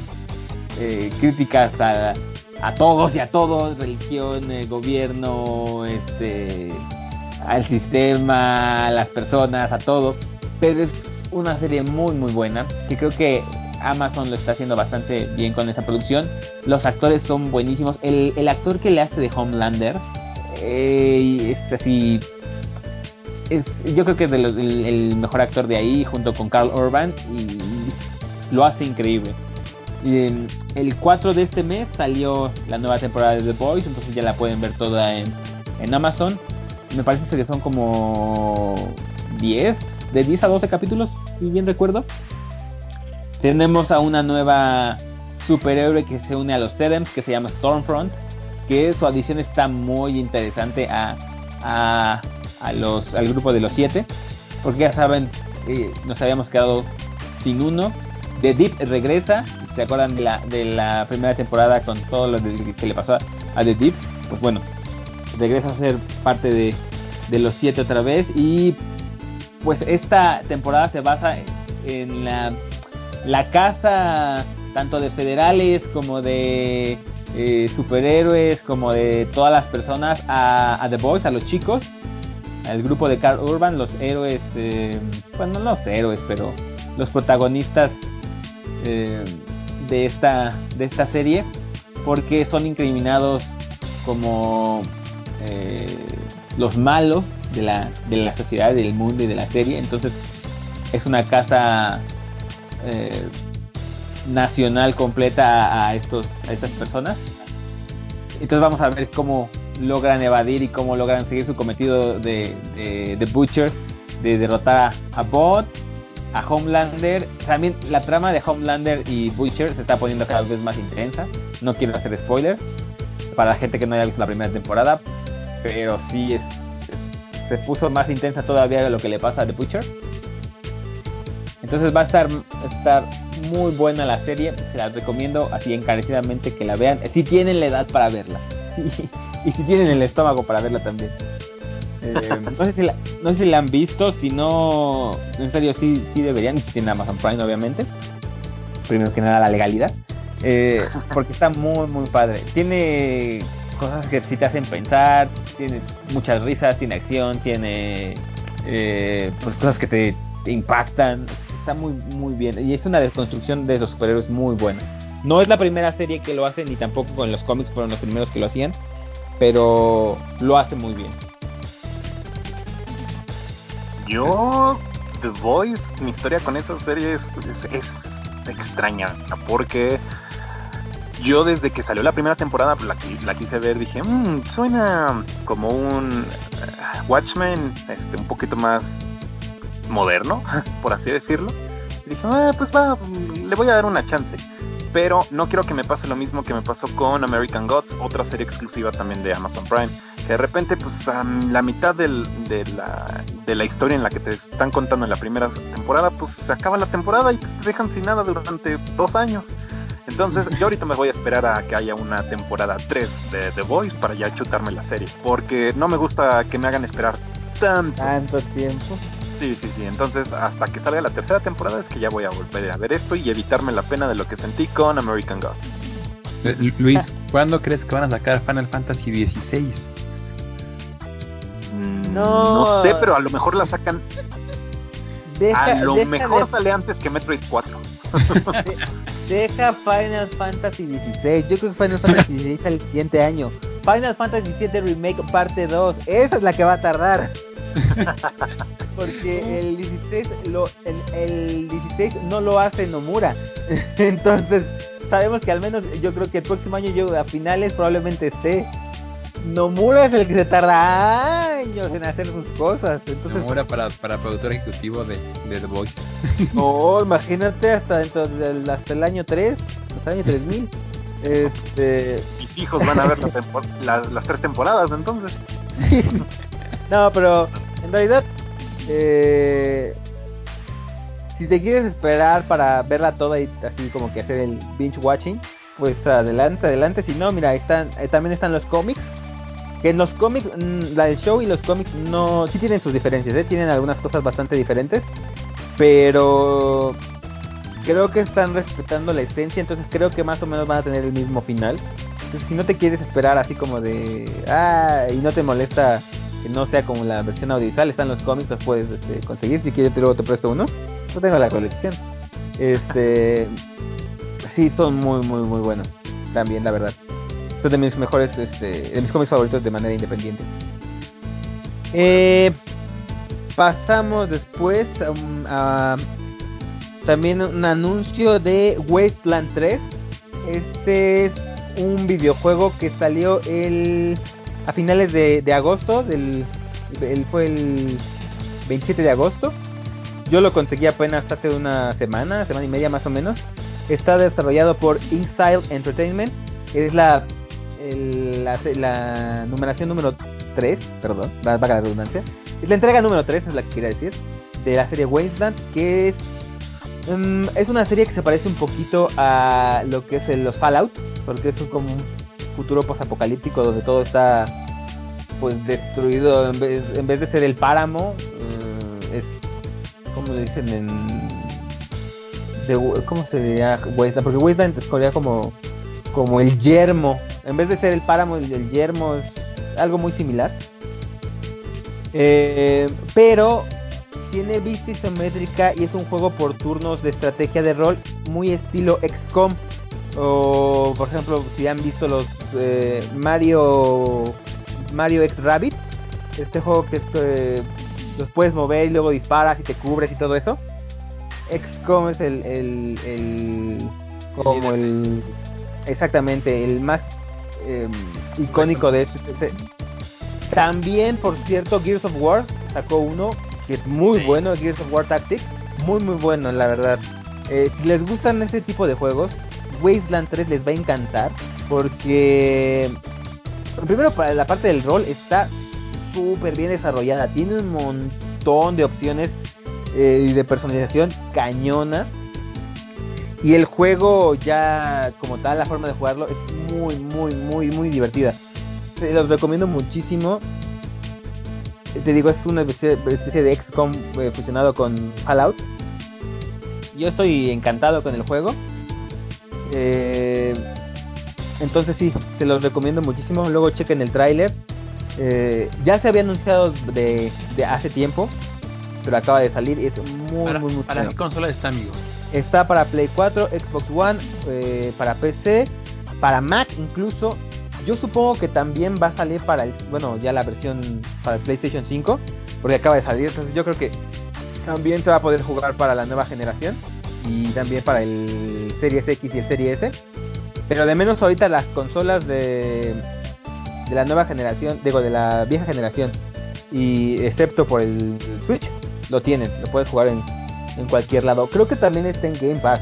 eh, críticas a, a, todos y a todos, religión, el gobierno, este, al sistema, a las personas, a todos. Pero es una serie muy muy buena que creo que Amazon lo está haciendo bastante bien con esa producción. Los actores son buenísimos. El, actor que le hace de Homelander es así yo creo que es el, mejor actor de ahí junto con Carl Urban y lo hace increíble. Y el 4 de este mes salió la nueva temporada de The Boys, entonces ya la pueden ver toda en, Amazon. Me parece que son como 10, de 10 a 12 capítulos, si bien recuerdo. Tenemos a una nueva superhéroe que se une a los Tedems, que se llama Stormfront, que su adición está muy interesante a, a a los, al grupo de los siete, porque ya saben, eh, nos habíamos quedado sin uno. The Deep regresa, ¿se acuerdan de la, de la primera temporada con todo lo que le pasó a The Deep? Pues bueno, regresa a ser parte de, de los siete otra vez y pues esta temporada se basa en la, la casa tanto de federales como de eh, superhéroes como de todas las personas a, The Boys, a los chicos el grupo de Carl Urban, los héroes, eh, bueno, no los héroes, pero los protagonistas eh, de, esta, de esta serie, porque son incriminados como los malos de la, de la sociedad, del mundo y de la serie. Entonces es una casa nacional completa a, estos, a estas personas. Entonces vamos a ver cómo logran evadir y cómo logran seguir su cometido de, Butcher de derrotar a, Bot, a Homelander. También la trama de Homelander y Butcher se está poniendo cada vez más intensa. No quiero hacer spoilers para la gente que no haya visto la primera temporada, pero sí es, se puso más intensa todavía lo que le pasa a The Butcher. Entonces va a estar, estar muy buena la serie, se la recomiendo así encarecidamente que la vean, si tienen la edad para verla. Y si tienen el estómago para verla también. Eh, no, sé si la, no sé si la han visto, si no, en serio sí, sí deberían, y si tienen Amazon Prime obviamente, primero que nada la legalidad, eh, porque está muy muy padre, tiene cosas que sí te hacen pensar, tiene muchas risas, tiene acción, tiene eh, pues cosas que te, te impactan, está muy muy bien y es una desconstrucción de los superhéroes muy buena. No es la primera serie que lo hace ni tampoco con los cómics fueron los primeros que lo hacían, pero lo hace muy bien. Yo, The Voice, mi historia con esa serie es, es, extraña, porque yo desde que salió la primera temporada pues, la, la quise ver, dije, mmm, suena como un uh, Watchmen este, un poquito más moderno, por así decirlo. Y dije, ah, pues va, le voy a dar una chance. Pero no quiero que me pase lo mismo que me pasó con American Gods, otra serie exclusiva también de Amazon Prime. Que de repente, pues a la mitad del, de, la, de la historia en la que te están contando en la primera temporada, pues se acaba la temporada y pues, te dejan sin nada durante dos años. Entonces, yo ahorita me voy a esperar a que haya una temporada 3 de The Voice para ya chutarme la serie. Porque no me gusta que me hagan esperar tanto. Tanto tiempo. Sí, sí, sí. Entonces, hasta que salga la tercera temporada es que ya voy a volver a ver esto y evitarme la pena de lo que sentí con American Gods. Eh, Luis, ¿cuándo crees que van a sacar Final Fantasy XVI? Mm, no, sé, pero a lo mejor la sacan. a lo mejor sale antes que Metroid 4. deja Final Fantasy XVI. Yo creo que Final Fantasy XVI sale el siguiente año. Final Fantasy VII Remake parte 2. Esa es la que va a tardar. Porque el 16, lo, el, el 16 no lo hace Nomura. Entonces, sabemos que al menos yo creo que el próximo año yo a finales probablemente esté. Nomura es el que se tarda años en hacer sus cosas. Entonces, Nomura para, para productor ejecutivo de, de The Voice. No, imagínate hasta dentro del, hasta el año 3, hasta el año 3000. Este... Mis hijos van a ver la la, las tres temporadas entonces. no, pero en realidad, eh, si te quieres esperar para verla toda y así como que hacer el binge watching, pues adelante, adelante. Si no, mira, están, también están los cómics. Que en los cómics, mm, la del show y los cómics no, sí tienen sus diferencias, ¿eh? tienen algunas cosas bastante diferentes, pero creo que están respetando la esencia, entonces creo que más o menos van a tener el mismo final. Entonces, si no te quieres esperar así como de, ah, y no te molesta no sea como la versión audiovisual, están los cómics, los puedes este, conseguir. Si quieres, luego te presto uno. Yo tengo la colección. Este, sí, son muy, muy, muy buenos. También, la verdad. Son de mis mejores, este, de mis cómics favoritos de manera independiente. Eh, pasamos después a también un anuncio de Wasteland 3. Este es un videojuego que salió el a finales de, de agosto, del, el, fue el 27 de agosto. Yo lo conseguí apenas hace una semana, semana y media más o menos. Está desarrollado por InStyle Entertainment. Es la, el, la, la, numeración número 3, perdón, va la redundancia. Es la entrega número 3, es la que quería decir, de la serie Wasteland, que es, um, es una serie que se parece un poquito a lo que es el, los Fallout, porque es como futuro posapocalíptico donde todo está pues destruido en vez, en vez de ser el páramo uh, es como dicen en de, cómo se diría Wasteland porque Wasteland es como como el yermo. En vez de ser el páramo el, el yermo es algo muy similar. Eh, pero tiene vista isométrica y es un juego por turnos de estrategia de rol muy estilo XCOM o por ejemplo si han visto los eh, Mario Mario X Rabbit este juego que eh, los puedes mover y luego disparas y te cubres y todo eso. XCOM es el, el, el como el exactamente el más eh, icónico de este, este, también por cierto Gears of War sacó uno que es muy sí. bueno Gears of War Tactics. Muy muy bueno la verdad. Eh, si les gustan ese tipo de juegos Wasteland 3 les va a encantar porque primero para la parte del rol está súper bien desarrollada. Tiene un montón de opciones eh, y de personalización cañona. Y el juego ya como tal, la forma de jugarlo es muy, muy, muy, muy divertida. Se los recomiendo muchísimo. Te digo, es una especie, de XCOM eh, fusionado con Fallout. Yo estoy encantado con el juego. Eh, entonces sí, se los recomiendo muchísimo. Luego chequen el tráiler. Eh, ya se había anunciado de, hace tiempo, pero acaba de salir y es muy, para, muy, muy ¿Para qué consola está, amigo? Está para Play 4, Xbox One, eh, para PC, para Mac incluso. Yo supongo que también va a salir para el, bueno, ya la versión para el PlayStation 5, porque acaba de salir. Entonces yo creo que también se va a poder jugar para la nueva generación y también para el Series X y el Series S. Pero de menos ahorita las consolas de, de la nueva generación, digo, de la vieja generación, y excepto por el Switch, lo tienen, lo puedes jugar en, en cualquier lado. Creo que también está en Game Pass.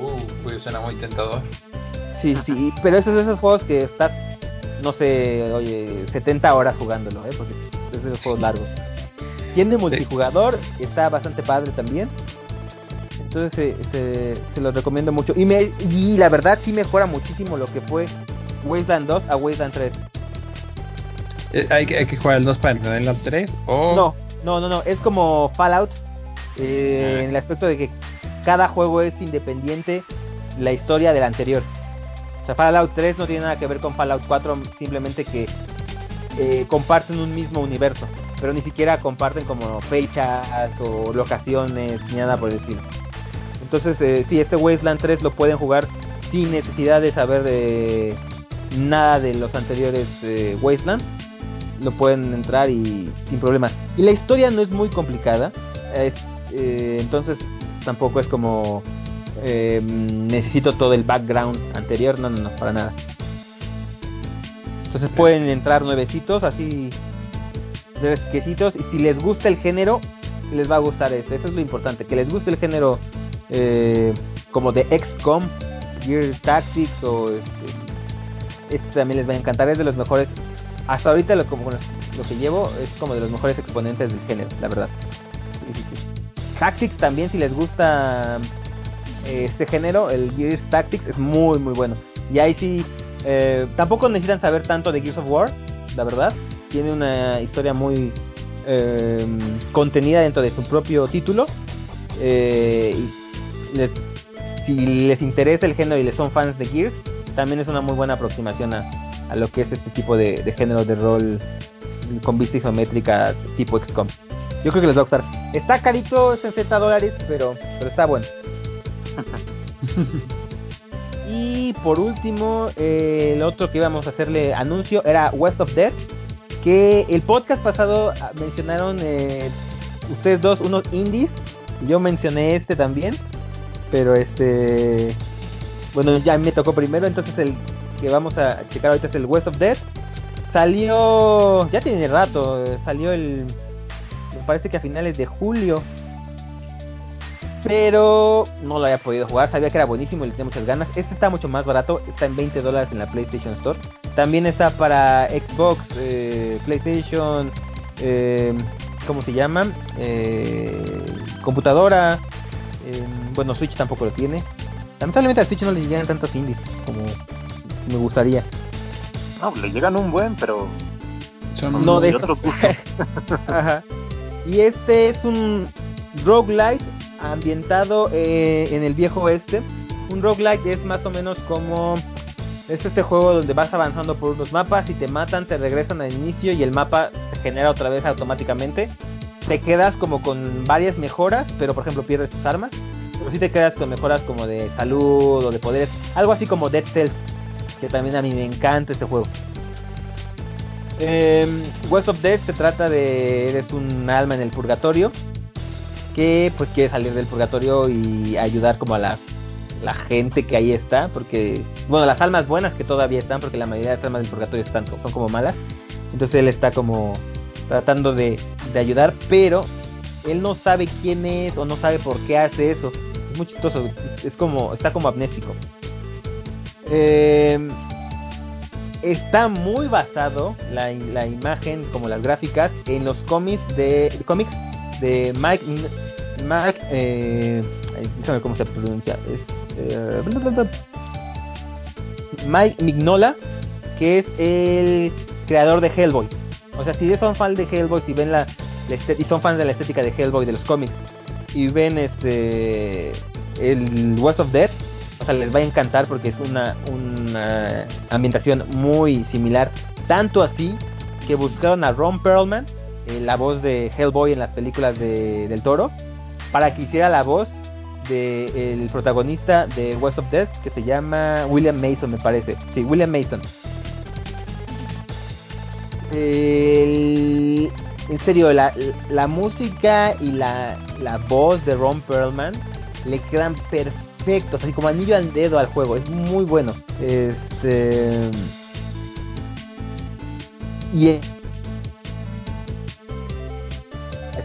Uh, pues suena muy tentador. Sí, sí, pero esos esos juegos que estás, no sé, oye, 70 horas jugándolo, ¿eh? Porque es de los juegos largos. Tiene multijugador, está bastante padre también. Entonces se, se, los recomiendo mucho. Y, me, y la verdad sí mejora muchísimo lo que fue Wasteland 2 a Wasteland 3. Eh, ¿Hay que, ¿Hay que jugar el 2 para entender el 3? O... No, no, no, no. Es como Fallout. Eh, en el aspecto de que cada juego es independiente la historia del anterior. O sea, Fallout 3 no tiene nada que ver con Fallout 4, simplemente que eh, comparten un mismo universo, pero ni siquiera comparten como fechas o locaciones ni nada por el estilo. Entonces, eh, sí, este Wasteland 3 lo pueden jugar sin necesidad de saber de nada de los anteriores eh, Wasteland. Lo pueden entrar y sin problemas. Y la historia no es muy complicada. Eh, entonces tampoco es como eh, necesito todo el background anterior. No, no, no, para nada. Entonces pueden entrar nuevecitos, así fresquecitos. Y si les gusta el género, les va a gustar este. Eso es lo importante. Que les guste el género eh, como de XCOM, Gear Tactics o este, este, también les va a encantar, es de los mejores, hasta ahorita lo, como, lo que llevo es como de los mejores exponentes del género, la verdad. Tactics también si les gusta eh, este género, el Gears Tactics es muy muy bueno. Y ahí sí, eh, tampoco necesitan saber tanto de Gears of War, la verdad. Tiene una historia muy eh, contenida dentro de su propio título. Si les interesa el género y les son fans de Gears, también es una muy buena aproximación a, lo que es este tipo de, género de rol con vista isométrica tipo XCOM. Yo creo que les va a gustar. Está carito, es en 60 dólares, pero, pero está bueno. y por último, eh, el otro que íbamos a hacerle anuncio era West of Death. Que el podcast pasado ah, mencionaron eh, ustedes dos unos indies. Y yo mencioné este también. Pero este. Bueno, ya me tocó primero, entonces el que vamos a checar ahorita es el West of Death. Salió. Ya tiene rato, salió el. Me parece que a finales de julio. Pero no lo había podido jugar, sabía que era buenísimo y le tenía muchas ganas. Este está mucho más barato, está en 20 dólares en la PlayStation Store. También está para Xbox, eh, PlayStation, eh, ¿cómo se llama? Eh, computadora, bueno, Switch tampoco lo tiene. Lamentablemente a Switch no le llegan tantos indies como me gustaría. No, le llegan un buen, pero son no de otros Y este es un roguelite ambientado eh, en el viejo oeste. Un roguelite es más o menos como es este juego donde vas avanzando por unos mapas y te matan, te regresan al inicio y el mapa se genera otra vez automáticamente te quedas como con varias mejoras, pero por ejemplo pierdes tus armas. Pero sí te quedas con mejoras como de salud o de poderes. Algo así como Dead Cells, que también a mí me encanta este juego. Eh, West of Death se trata de eres un alma en el purgatorio que pues quiere salir del purgatorio y ayudar como a la, la gente que ahí está, porque bueno, las almas buenas que todavía están, porque la mayoría de las almas del purgatorio están son como malas. Entonces él está como tratando de, ayudar, pero él no sabe quién es o no sabe por qué hace eso. Es muy chistoso, es como, está como amnésico. Eh, está muy basado la, la imagen como las gráficas en los cómics de cómics de Mike Mike eh, cómo se pronuncia es, eh, Mike Mignola que es el creador de Hellboy o sea si son fans de Hellboy si ven la, y son fans de la estética de Hellboy de los cómics y ven este el West of Death o sea, les va a encantar porque es una, una ambientación muy similar. Tanto así que buscaron a Ron Perlman, eh, la voz de Hellboy en las películas de, del toro, para que hiciera la voz del el protagonista de West of Death, que se llama William Mason, me parece. Sí, William Mason. En serio, la, la música y la, la voz de Ron Perlman le quedan perfectos, así como anillo al dedo al juego, es muy bueno. Este. Y.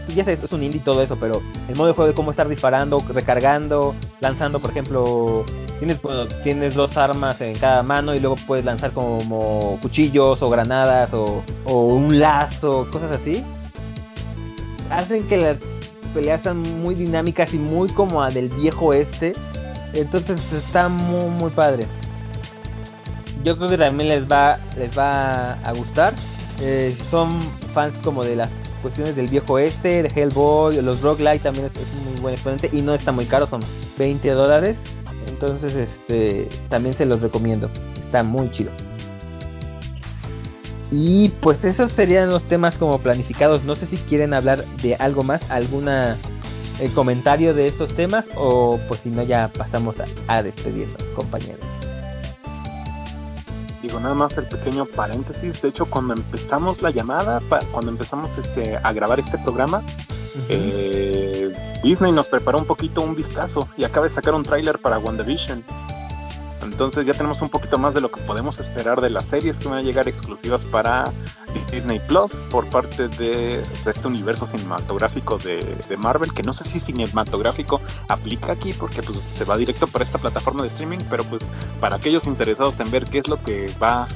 Ya sé, es un indie todo eso, pero el modo de juego de cómo estar disparando, recargando, lanzando, por ejemplo, tienes, tienes dos armas en cada mano y luego puedes lanzar como cuchillos o granadas o, o un lazo, cosas así. Hacen que las peleas sean muy dinámicas y muy como a del viejo este entonces está muy muy padre. Yo creo que también les va les va a gustar. Eh, son fans como de las cuestiones del viejo este, de Hellboy, los roguelite también es, un muy buen exponente y no está muy caro, son 20 dólares. Entonces este también se los recomiendo. Está muy chido. Y pues esos serían los temas como planificados. No sé si quieren hablar de algo más, alguna el comentario de estos temas o pues si no ya pasamos a, despedirnos, compañeros. Digo nada más el pequeño paréntesis, de hecho cuando empezamos la llamada, cuando empezamos este a grabar este programa, eh, Disney nos preparó un poquito un vistazo y acaba de sacar un tráiler para WandaVision. Entonces ya tenemos un poquito más de lo que podemos esperar de las series que van a llegar exclusivas para Disney Plus por parte de, este universo cinematográfico de, Marvel, que no sé si cinematográfico aplica aquí porque pues se va directo para esta plataforma de streaming, pero pues para aquellos interesados en ver qué es lo que va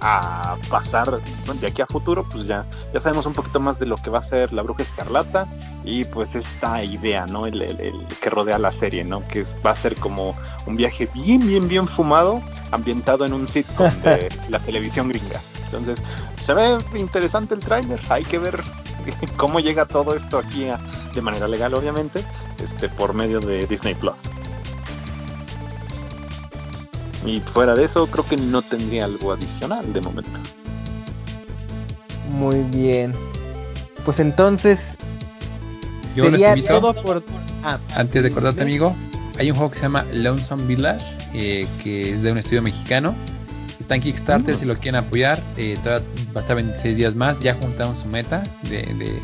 a pasar de aquí a futuro, pues ya, ya sabemos un poquito más de lo que va a ser la bruja escarlata y pues esta idea, ¿no? El, el, que rodea la serie, ¿no? Que va a ser como un viaje bien, bien, bien fumado, ambientado en un sitcom de la televisión gringa. Entonces, se ve interesante el tráiler, hay que ver cómo llega todo esto aquí de manera legal, obviamente, este por medio de Disney Plus. Y fuera de eso, creo que no tendría algo adicional de momento. Muy bien. Pues entonces. Yo sería todo por. Ah, antes de cortarte, amigo, hay un juego que se llama Lonesome Village, eh, que es de un estudio mexicano. Está en Kickstarter, mm. si lo quieren apoyar. Eh, todavía va a estar 26 días más. Ya juntaron su meta de,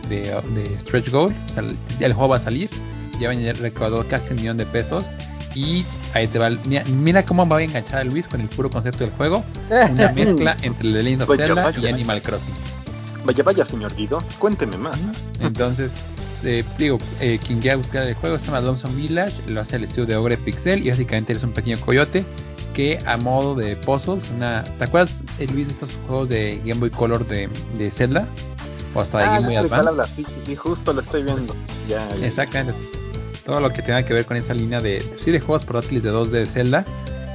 de, stretch goal. O sea, el juego va a salir. Ya van a recaudado casi un millón de pesos. Y ahí te va. Mira, cómo va a enganchar a Luis con el puro concepto del juego. Una mezcla entre The Legend of Zelda y Animal Crossing. Vaya, vaya, señor Guido, cuénteme más. Entonces, eh, digo, eh, quien quiera buscar el juego se llama Lonesome Village, lo hace el estudio de Ogre Pixel y básicamente eres un pequeño coyote que a modo de puzzles, una, ¿te acuerdas, eh, Luis, de estos juegos de Game Boy Color de, de Zelda? O hasta de ah, Game Boy Advance. Sí, sí, justo lo estoy viendo. Ya, Exactamente todo lo que tenga que ver con esa línea de sí de juegos portátiles de 2D de Zelda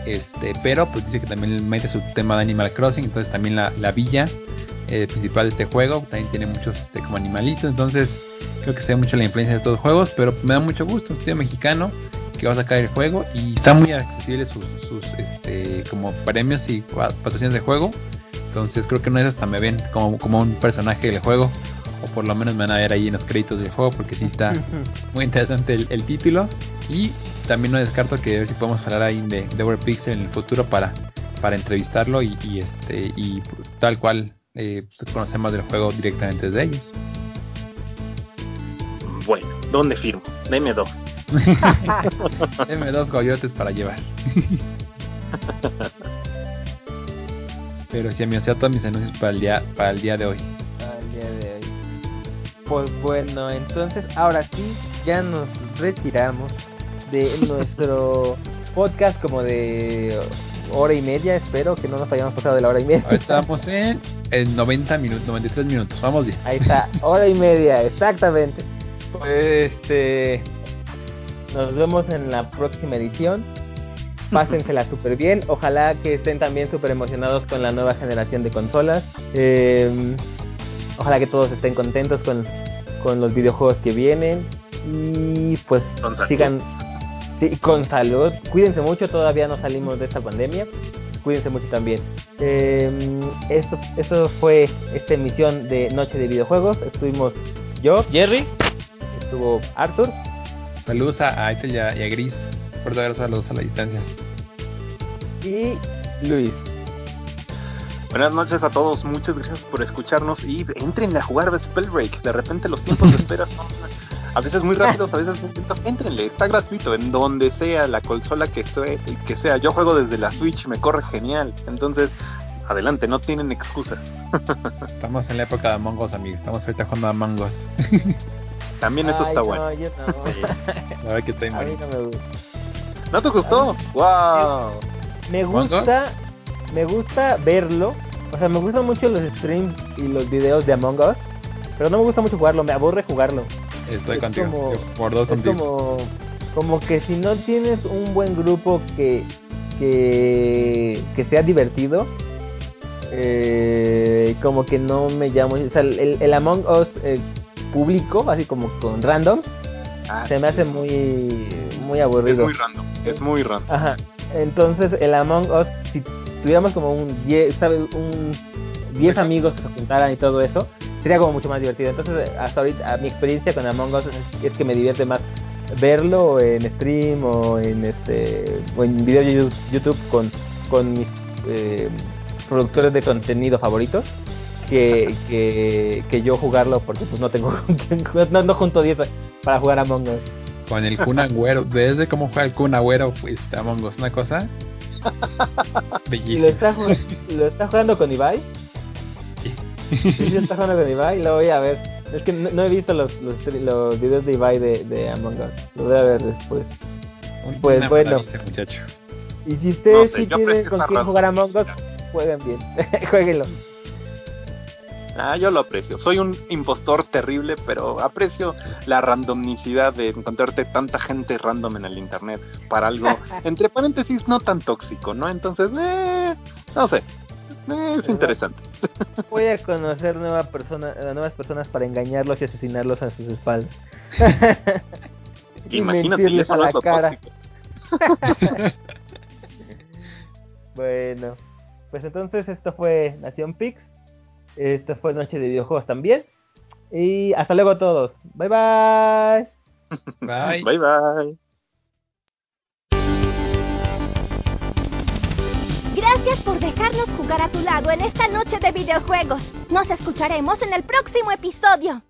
este pero pues dice que también mete su tema de Animal Crossing entonces también la, la villa eh, principal de este juego también tiene muchos este, como animalitos entonces creo que se ve mucho la influencia de estos juegos pero me da mucho gusto estudio mexicano que va a sacar el juego y está muy accesible sus, sus este, como premios y patrocinios de juego entonces creo que no es hasta me ven como, como un personaje del juego o por lo menos me van a ver ahí en los créditos del juego porque sí está muy interesante el, título y también no descarto que a ver si podemos hablar ahí de, de Pixel en el futuro para, para entrevistarlo y, este y tal cual eh, pues, conocer más del juego directamente de ellos. Bueno, ¿dónde firmo? Deme dos. Deme dos coyotes para llevar. Pero si a mí hacía todos mis anuncios para el día para el día de hoy. Pues bueno, entonces ahora sí, ya nos retiramos de nuestro podcast como de hora y media, espero que no nos hayamos pasado de la hora y media. Estamos en, en 90 minutos, 93 minutos, vamos bien. Ahí está, hora y media, exactamente. Pues este nos vemos en la próxima edición. Pásensela súper bien. Ojalá que estén también súper emocionados con la nueva generación de consolas. Eh, ojalá que todos estén contentos con, con los videojuegos que vienen. Y pues Con sigan sí, con salud. Cuídense mucho, todavía no salimos de esta pandemia. Cuídense mucho también. Eh, esto, esto fue esta emisión de Noche de Videojuegos. Estuvimos yo, Jerry, estuvo Arthur Saludos a, a Ethel y a, y a Gris. Por dar saludos a la distancia. y Luis. Buenas noches a todos, muchas gracias por escucharnos y entren a jugar Spellbreak. De repente los tiempos de espera son a veces muy rápidos, a veces muy lentos. Entrenle, está gratuito en donde sea, la consola que sea, que sea. Yo juego desde la Switch, me corre genial. Entonces, adelante, no tienen excusas. Estamos en la época de Among Us, amigos. Estamos ahorita jugando a Among Us. También eso Ay, está no, bueno. yo no. La verdad que estoy A mí no me gusta. ¿No te gustó? ¡Wow! Me gusta, me gusta verlo. O sea, me gustan mucho los streams y los videos de Among Us. Pero no me gusta mucho jugarlo, me aburre jugarlo. Estoy es contigo. como- Yo por dos Es contigo. como, como que si no tienes un buen grupo que, que, que sea divertido, eh, como que no me llamo. O sea, el, el Among Us eh, público, así como con randoms, Ah, se me hace muy, muy es aburrido. muy random, es muy random. Ajá. Entonces, el Among Us, si tuviéramos como un 10, ¿sabes? Un 10 amigos que se juntaran y todo eso, sería como mucho más divertido. Entonces, hasta ahorita, mi experiencia con Among Us es, es que me divierte más verlo en stream o en este o en video de YouTube con, con mis eh, productores de contenido favoritos que, que, que yo jugarlo porque pues no tengo no, no junto 10 para jugar Among Us. Con el Kun Agüero. ¿Ves de cómo juega el Kun Agüero? Pues Among Us, una cosa. Y Bellísima. lo está, lo está jugando con Ibai. Sí, lo está jugando con Ibai, lo voy a ver. Es que no, no he visto los, los, los videos de Ibai de, de Among Us. Lo voy a ver después. Pues una bueno. muchacho. Y si ustedes No sé, sí tienen con quién jugar Among Us, jueguen bien. Jueguenlo. Ah, yo lo aprecio. Soy un impostor terrible, pero aprecio la randomnicidad de encontrarte tanta gente random en el internet para algo, entre paréntesis, no tan tóxico, ¿no? Entonces, eh, no sé, eh, es interesante. Voy a conocer nueva persona, nuevas personas para engañarlos y asesinarlos a sus espaldas. y Imagínate, mentirles eso a la cara. Bueno, pues entonces esto fue Nación Pix. Esto fue Noche de Videojuegos también. Y hasta luego a todos. Bye bye. Bye. Bye bye. Gracias por dejarnos jugar a tu lado en esta noche de videojuegos. Nos escucharemos en el próximo episodio.